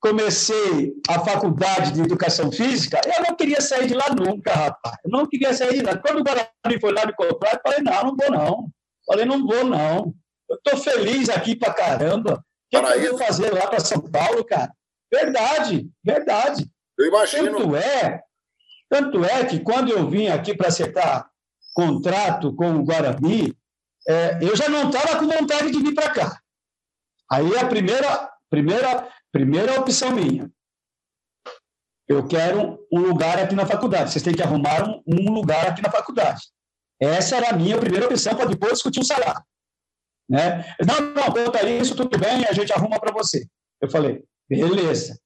comecei a faculdade de educação física, eu não queria sair de lá nunca, rapaz. Eu não queria sair de lá. Quando o Guarani foi lá me comprar, eu falei, não, não vou não. falei, não vou não. Eu estou feliz aqui para caramba. O que, que eu vou fazer lá para São Paulo, cara? Verdade, verdade. Eu imagino. Tanto é tanto é que quando eu vim aqui para acertar contrato com o Guarani, é, eu já não estava com vontade de vir para cá. Aí a primeira, primeira, primeira opção minha. Eu quero um lugar aqui na faculdade. Vocês têm que arrumar um, um lugar aqui na faculdade. Essa era a minha primeira opção para depois discutir o salário. Né? Não, não, conta isso, tudo bem, a gente arruma para você. Eu falei, beleza.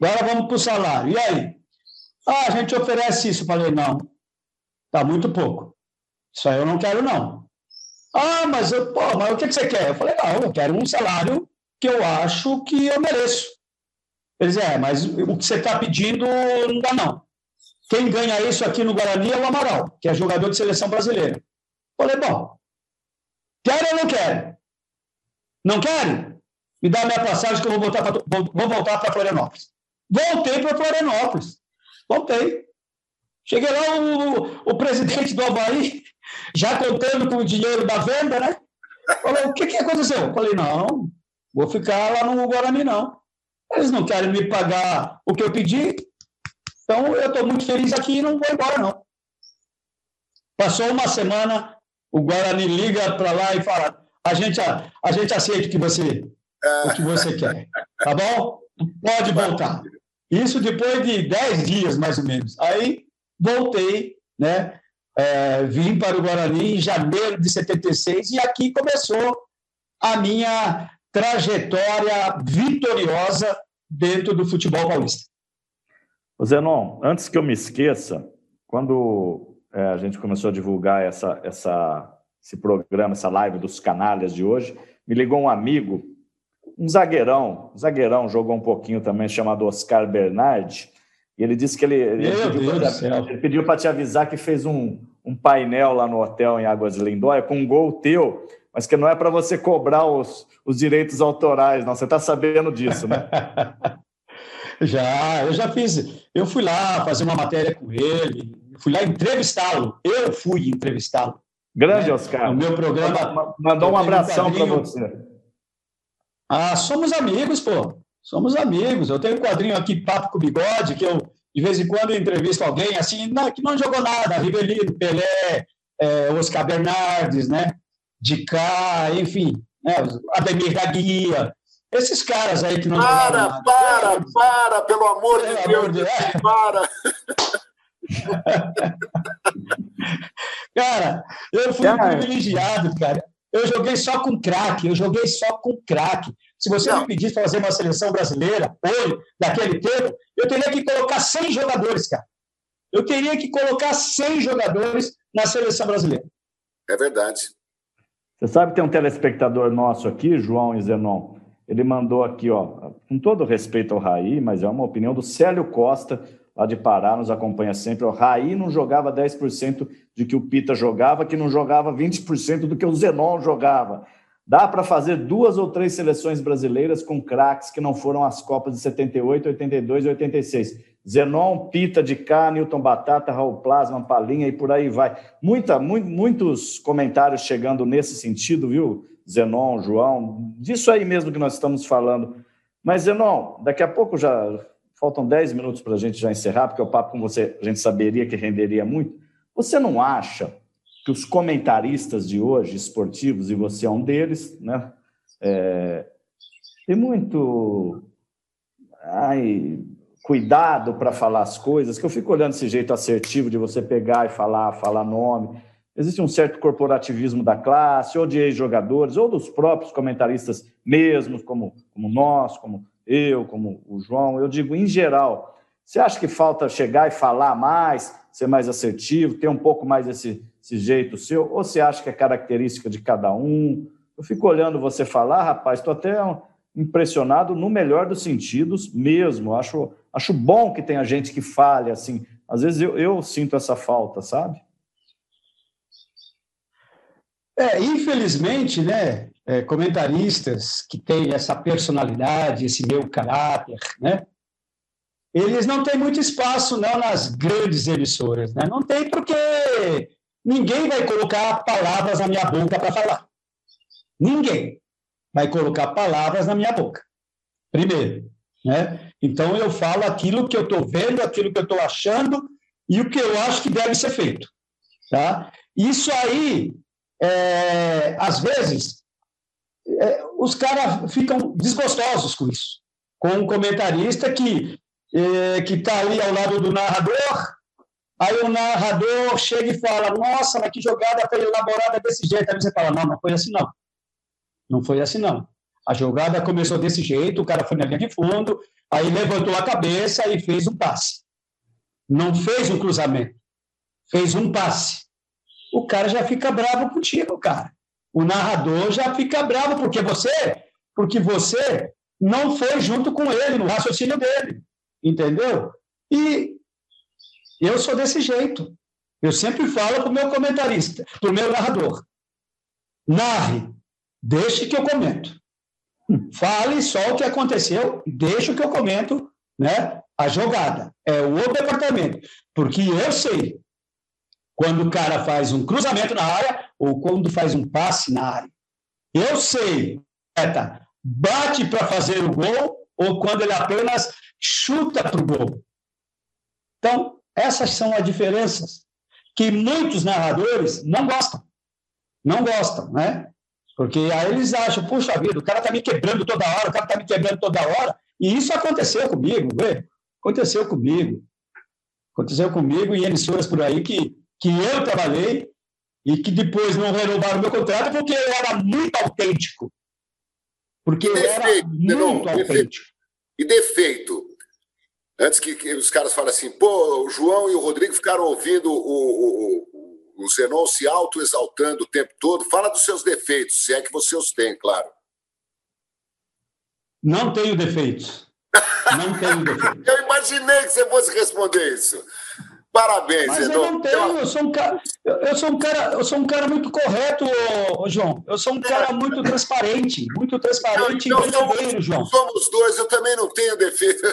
Agora vamos para o salário. E aí? Ah, a gente oferece isso. Falei, não, tá muito pouco. Isso aí eu não quero, não. Ah, mas, eu, pô, mas o que, você quer? Eu falei, não, eu quero um salário que eu acho que eu mereço. Eles, é, mas o que você está pedindo não dá, não. Quem ganha isso aqui no Guarani é o Amaral, que é jogador de seleção brasileira. Falei, bom, quero ou não quero? Não quero? Me dá minha passagem que eu vou voltar para vou voltar para Florianópolis. Voltei para Florianópolis. Voltei. Cheguei lá, o, o presidente do Havaí, já contando com o dinheiro da venda, né? Falou, o que, que aconteceu? Falei, não, vou ficar lá no Guarani, não. Eles não querem me pagar o que eu pedi, então eu estou muito feliz aqui e não vou embora, não. Passou uma semana, o Guarani liga para lá e fala, a gente, a, a gente aceita o que você, o que você quer, tá bom? Pode voltar. Isso depois de dez dias, mais ou menos. Aí voltei, né? É, vim para o Guarani em janeiro de 76 e aqui começou a minha trajetória vitoriosa dentro do futebol paulista. Zenon, antes que eu me esqueça, quando é, a gente começou a divulgar essa, essa, esse programa, essa live dos canalhas de hoje, me ligou um amigo um zagueirão, um zagueirão jogou um pouquinho também, chamado Oscar Bernardi, e ele disse que ele, ele pediu para te avisar que fez um, um painel lá no hotel em Águas de Lindóia com um gol teu mas que não é para você cobrar os, os direitos autorais, não. Você está sabendo disso, né? já, eu já fiz. Eu fui lá fazer uma matéria com ele, fui lá entrevistá-lo. Eu fui entrevistá-lo. Grande, né? Oscar. O meu programa. Mandou um abração para você. Ah, somos amigos, pô. Somos amigos. Eu tenho um quadrinho aqui, Papo com Bigode, que eu, de vez em quando, entrevisto alguém assim, não, que não jogou nada. Rivelino, Pelé, é, Oscar Bernardes, né? De cá, enfim, né? Ademir da Guia. Esses caras aí que não. Para, para, para, pelo amor de Deus, Deus, para. cara, eu fui cara. privilegiado, cara. Eu joguei só com craque, eu joguei só com craque. Se você não. me pedisse para fazer uma seleção brasileira, hoje, daquele tempo, eu teria que colocar 100 jogadores, cara. Eu teria que colocar 100 jogadores na seleção brasileira. É verdade. Você sabe que tem um telespectador nosso aqui, João e Zenon. Ele mandou aqui, ó, com todo respeito ao Raí, mas é uma opinião do Célio Costa, lá de Pará, nos acompanha sempre. O Raí não jogava 10% de que o Pita jogava, que não jogava 20% do que o Zenon jogava. Dá para fazer duas ou três seleções brasileiras com craques que não foram às Copas de 78, 82 e 86. Zenon, Pita de cá, Newton Batata, Raul Plasma, Palinha e por aí vai. Muita, mu muitos comentários chegando nesse sentido, viu, Zenon, João? Disso aí mesmo que nós estamos falando. Mas, Zenon, daqui a pouco já faltam 10 minutos para a gente já encerrar, porque o papo com você a gente saberia que renderia muito. Você não acha que os comentaristas de hoje, esportivos, e você é um deles, né? É, tem muito ai, cuidado para falar as coisas, que eu fico olhando esse jeito assertivo de você pegar e falar, falar nome. Existe um certo corporativismo da classe, ou de ex-jogadores, ou dos próprios comentaristas mesmos, como, como nós, como eu, como o João. Eu digo, em geral, você acha que falta chegar e falar mais, ser mais assertivo, ter um pouco mais desse esse jeito seu, ou você acha que é característica de cada um? Eu fico olhando você falar, rapaz, estou até impressionado no melhor dos sentidos mesmo. Acho, acho bom que tenha gente que fale assim. Às vezes eu, eu sinto essa falta, sabe? É, infelizmente, né, é, comentaristas que têm essa personalidade, esse meu caráter, né, eles não têm muito espaço não nas grandes emissoras, né? Não tem porque Ninguém vai colocar palavras na minha boca para falar. Ninguém vai colocar palavras na minha boca. Primeiro, né? Então eu falo aquilo que eu estou vendo, aquilo que eu estou achando e o que eu acho que deve ser feito, tá? Isso aí, é, às vezes, é, os caras ficam desgostosos com isso, com um comentarista que é, que está ali ao lado do narrador Aí o narrador chega e fala: Nossa, mas que jogada foi elaborada desse jeito. Aí você fala: Não, não foi assim não. Não foi assim não. A jogada começou desse jeito, o cara foi na linha de fundo, aí levantou a cabeça e fez um passe. Não fez um cruzamento, fez um passe. O cara já fica bravo contigo, cara. O narrador já fica bravo porque você, porque você não foi junto com ele no raciocínio dele, entendeu? E eu sou desse jeito. Eu sempre falo para o meu comentarista, para o meu narrador. Narre, deixe que eu comento. Fale só o que aconteceu, deixe que eu comento, né? A jogada. É o departamento. Porque eu sei quando o cara faz um cruzamento na área ou quando faz um passe na área. Eu sei, tá, bate para fazer o gol ou quando ele apenas chuta para o gol. Então, essas são as diferenças que muitos narradores não gostam. Não gostam, né? Porque aí eles acham, puxa vida, o cara está me quebrando toda hora, o cara está me quebrando toda hora. E isso aconteceu comigo, vê? Aconteceu comigo. Aconteceu comigo em emissoras por aí que, que eu trabalhei e que depois não renovaram meu contrato porque eu era muito autêntico. Porque eu era muito não, autêntico. E defeito? Antes que, que, os caras falem assim, pô, o João e o Rodrigo ficaram ouvindo o, o, o Zenon se auto-exaltando o tempo todo. Fala dos seus defeitos, se é que você os tem, claro. Não tenho defeitos. Não tenho defeitos. Eu imaginei que você fosse responder isso. Parabéns, Mas eu não tenho, eu sou um cara, eu sou um cara, eu sou um cara muito correto, João. Eu sou um cara muito transparente, muito transparente então, e verdadeiro, João. Somos dois, eu também não tenho defeito.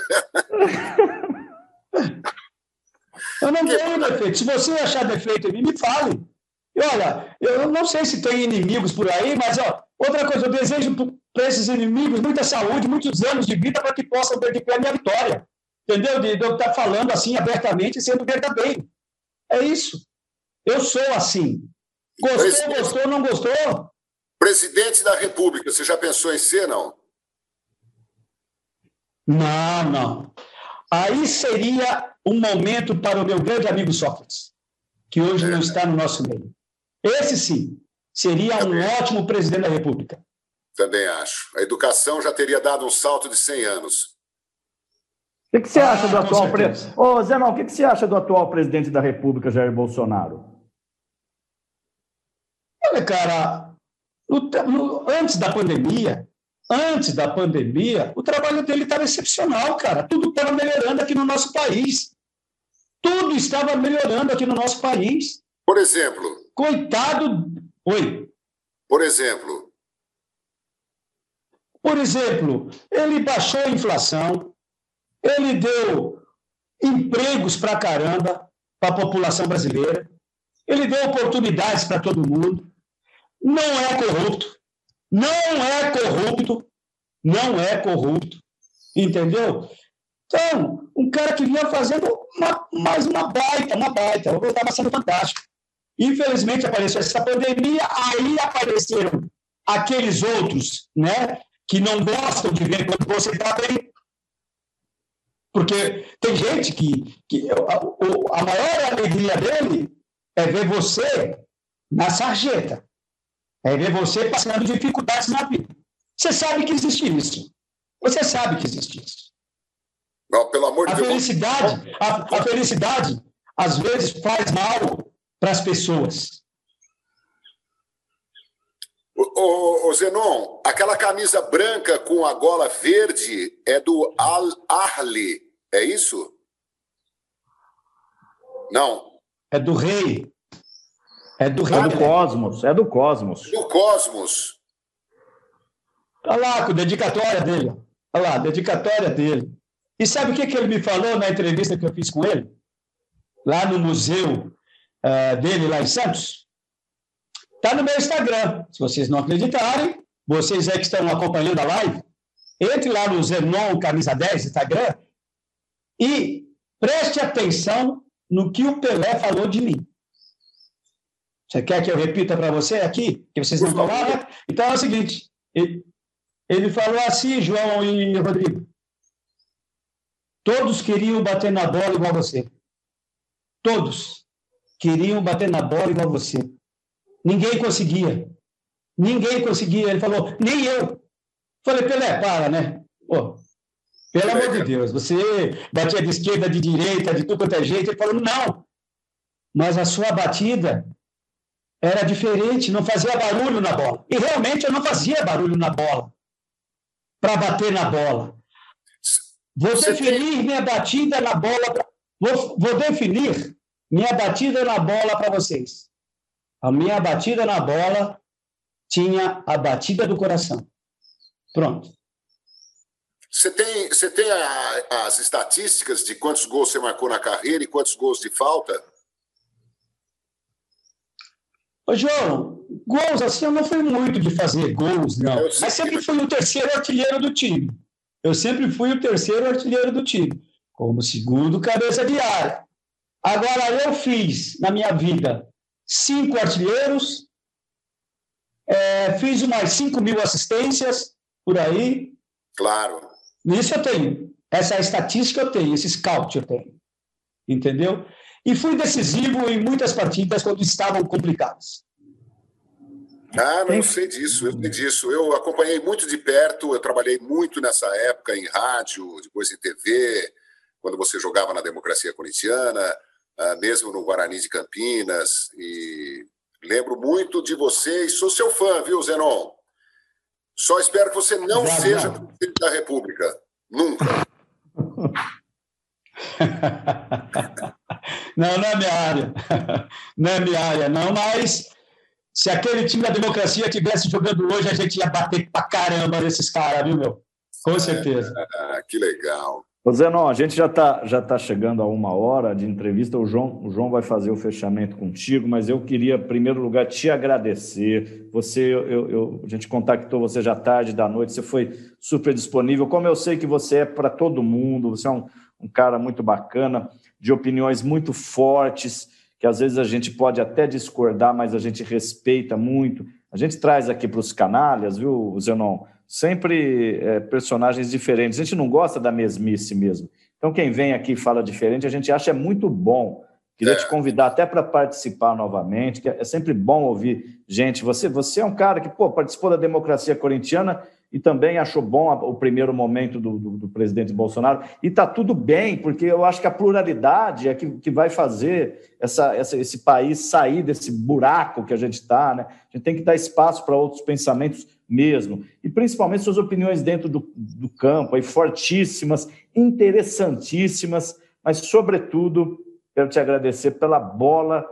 eu não tenho defeito. Se você achar defeito em mim, me fale. E olha, eu não sei se tem inimigos por aí, mas ó, outra coisa, eu desejo para esses inimigos muita saúde, muitos anos de vida para que possam ver de pé a minha vitória. Entendeu? De, de eu estar falando assim abertamente e sendo verdadeiro. É isso. Eu sou assim. Gostou, Presidente, gostou, não gostou? Presidente da República, você já pensou em ser, não? Não, não. Aí seria um momento para o meu grande amigo Sócrates, que hoje é. não está no nosso meio. Esse sim seria Também. um ótimo presidente da República. Também acho. A educação já teria dado um salto de 100 anos. O que, que você acha do ah, atual presidente? Ô, Zé, não, o que, que você acha do atual presidente da República, Jair Bolsonaro? Olha, cara, no, no, antes da pandemia, antes da pandemia, o trabalho dele estava excepcional, cara. Tudo estava melhorando aqui no nosso país. Tudo estava melhorando aqui no nosso país. Por exemplo. Coitado. Oi. Por exemplo. Por exemplo, ele baixou a inflação, ele deu empregos para caramba para a população brasileira. Ele deu oportunidades para todo mundo. Não é corrupto. Não é corrupto. Não é corrupto. Entendeu? Então, um cara que vinha fazendo uma, mais uma baita, uma baita. Estava sendo fantástico. Infelizmente apareceu essa pandemia, aí apareceram aqueles outros, né, que não gostam de ver quando você está bem, porque tem gente que, que a, a maior alegria dele é ver você na sarjeta, é ver você passando dificuldades na vida. Você sabe que existe isso. Você sabe que existe isso. Não, pelo amor de a Deus. Felicidade, a, a felicidade, às vezes, faz mal para as pessoas. Ô, ô, Zenon, aquela camisa branca com a gola verde é do Al Arli, é isso? Não. É do rei. É do rei. É do Cosmos. É do Cosmos. Do Cosmos. Olha lá, com a dedicatória dele. Olha lá, dedicatória dele. E sabe o que, que ele me falou na entrevista que eu fiz com ele? Lá no museu uh, dele, lá em Santos? Está no meu Instagram. Se vocês não acreditarem, vocês aí que estão acompanhando a live, entre lá no Zenon Camisa 10 Instagram e preste atenção no que o Pelé falou de mim. Você quer que eu repita para você aqui? Que vocês não estão lá, né? Então é o seguinte: ele, ele falou assim, João e Rodrigo. Todos queriam bater na bola igual você. Todos queriam bater na bola igual você. Ninguém conseguia. Ninguém conseguia. Ele falou, nem eu. Falei, Pelé, para, né? Pô, pelo amor de Deus, você batia de esquerda, de direita, de tudo quanto é jeito. Ele falou, não. Mas a sua batida era diferente, não fazia barulho na bola. E realmente eu não fazia barulho na bola, para bater na bola. Vou você definir tem... minha batida na bola. Pra... Vou, vou definir minha batida na bola para vocês. A minha batida na bola tinha a batida do coração. Pronto. Você tem, você tem a, as estatísticas de quantos gols você marcou na carreira e quantos gols de falta? Ô, João, gols assim eu não fui muito de fazer gols, não. Mas sempre fui o terceiro artilheiro do time. Eu sempre fui o terceiro artilheiro do time, como segundo cabeça de área. Agora, eu fiz na minha vida cinco artilheiros, é, fiz umas 5 mil assistências por aí. Claro. Isso eu tenho. Essa estatística eu tenho, esse scout eu tenho. Entendeu? E fui decisivo em muitas partidas quando estavam complicadas. Ah, não sei disso, eu sei disso. Eu acompanhei muito de perto, eu trabalhei muito nessa época em rádio, depois em TV, quando você jogava na democracia corintiana. Ah, mesmo no Guarani de Campinas. E lembro muito de você e sou seu fã, viu, Zenon? Só espero que você não Já seja não. presidente da República. Nunca. Não, não é minha área. Não é minha área, não, mas se aquele time da democracia tivesse jogando hoje, a gente ia bater pra caramba nesses caras, viu, meu? Com certeza. É, que legal. Ô Zenon, a gente já está já tá chegando a uma hora de entrevista. O João, o João vai fazer o fechamento contigo, mas eu queria, em primeiro lugar, te agradecer. Você, eu, eu, a gente contactou você já tarde da noite, você foi super disponível. Como eu sei que você é para todo mundo, você é um, um cara muito bacana, de opiniões muito fortes, que às vezes a gente pode até discordar, mas a gente respeita muito. A gente traz aqui para os canalhas, viu, Zenon? Sempre é, personagens diferentes. A gente não gosta da mesmice mesmo. Então, quem vem aqui e fala diferente, a gente acha é muito bom. Queria é. te convidar até para participar novamente, que é sempre bom ouvir gente. Você, você é um cara que pô, participou da democracia corintiana e também achou bom o primeiro momento do, do, do presidente Bolsonaro. E está tudo bem, porque eu acho que a pluralidade é que, que vai fazer essa, essa, esse país sair desse buraco que a gente está. Né? A gente tem que dar espaço para outros pensamentos mesmo. E principalmente suas opiniões dentro do, do campo, aí, fortíssimas, interessantíssimas, mas, sobretudo, quero te agradecer pela bola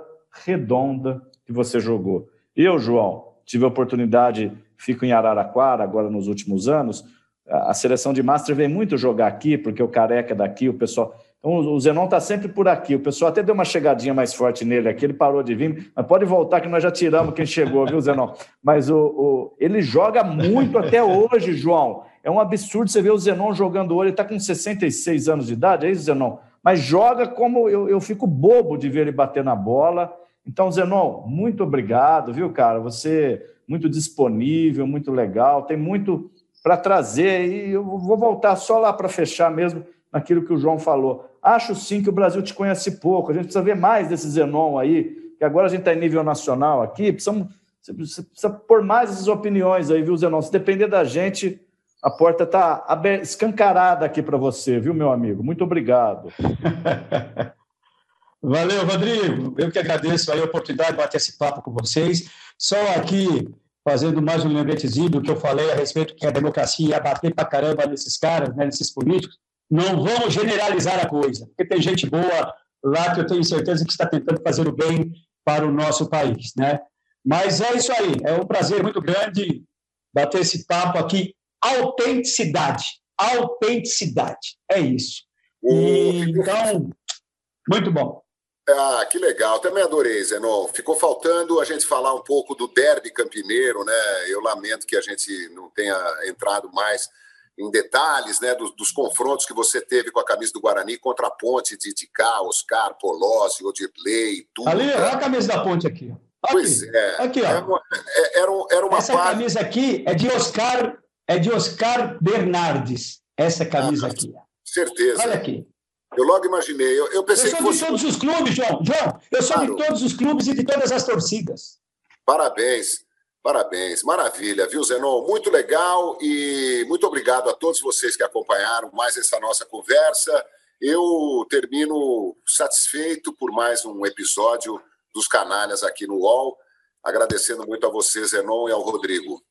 redonda que você jogou. Eu, João, tive a oportunidade fico em Araraquara agora nos últimos anos, a seleção de Master vem muito jogar aqui, porque o Careca daqui, o pessoal... Então, o Zenon está sempre por aqui. O pessoal até deu uma chegadinha mais forte nele aqui, ele parou de vir, mas pode voltar que nós já tiramos quem chegou, viu, Zenon? Mas o, o, ele joga muito até hoje, João. É um absurdo você ver o Zenon jogando hoje. Ele está com 66 anos de idade, é isso, Zenon? Mas joga como eu, eu fico bobo de ver ele bater na bola. Então, Zenon, muito obrigado, viu, cara? Você muito disponível, muito legal, tem muito para trazer e eu vou voltar só lá para fechar mesmo naquilo que o João falou. Acho sim que o Brasil te conhece pouco, a gente precisa ver mais desse Zenon aí, que agora a gente está em nível nacional aqui, precisamos, você precisa pôr mais essas opiniões aí, viu, Zenon? Se depender da gente, a porta está escancarada aqui para você, viu, meu amigo? Muito obrigado. Valeu, Rodrigo. Eu que agradeço a oportunidade de bater esse papo com vocês. Só aqui, fazendo mais um lembretezinho do que eu falei a respeito que a democracia ia bater para caramba nesses caras, né, nesses políticos. Não vamos generalizar a coisa, porque tem gente boa lá que eu tenho certeza que está tentando fazer o bem para o nosso país, né? Mas é isso aí, é um prazer muito grande bater esse papo aqui. Autenticidade, autenticidade, é isso. E, então, muito bom. Ah, que legal. Também adorei, Zenon. Ficou faltando a gente falar um pouco do derby campineiro, né? Eu lamento que a gente não tenha entrado mais em detalhes, né, dos, dos confrontos que você teve com a camisa do Guarani contra a Ponte de Dicá, Oscar, Polozzi, Odirley, tudo. Ali, olha a camisa da Ponte aqui. Aqui. Pois é. Aqui, ó. Era uma, é, era, era uma Essa parte... camisa aqui é de Oscar, é de Oscar Bernardes. Essa camisa ah, aqui. Certeza. Olha aqui. Eu logo imaginei. Eu, eu pensei eu sou fosse... de todos os clubes, João. João, eu sou claro. de todos os clubes e de todas as torcidas. Parabéns. Parabéns, maravilha, viu, Zenon? Muito legal e muito obrigado a todos vocês que acompanharam mais essa nossa conversa. Eu termino satisfeito por mais um episódio dos Canalhas aqui no UOL, agradecendo muito a você, Zenon, e ao Rodrigo.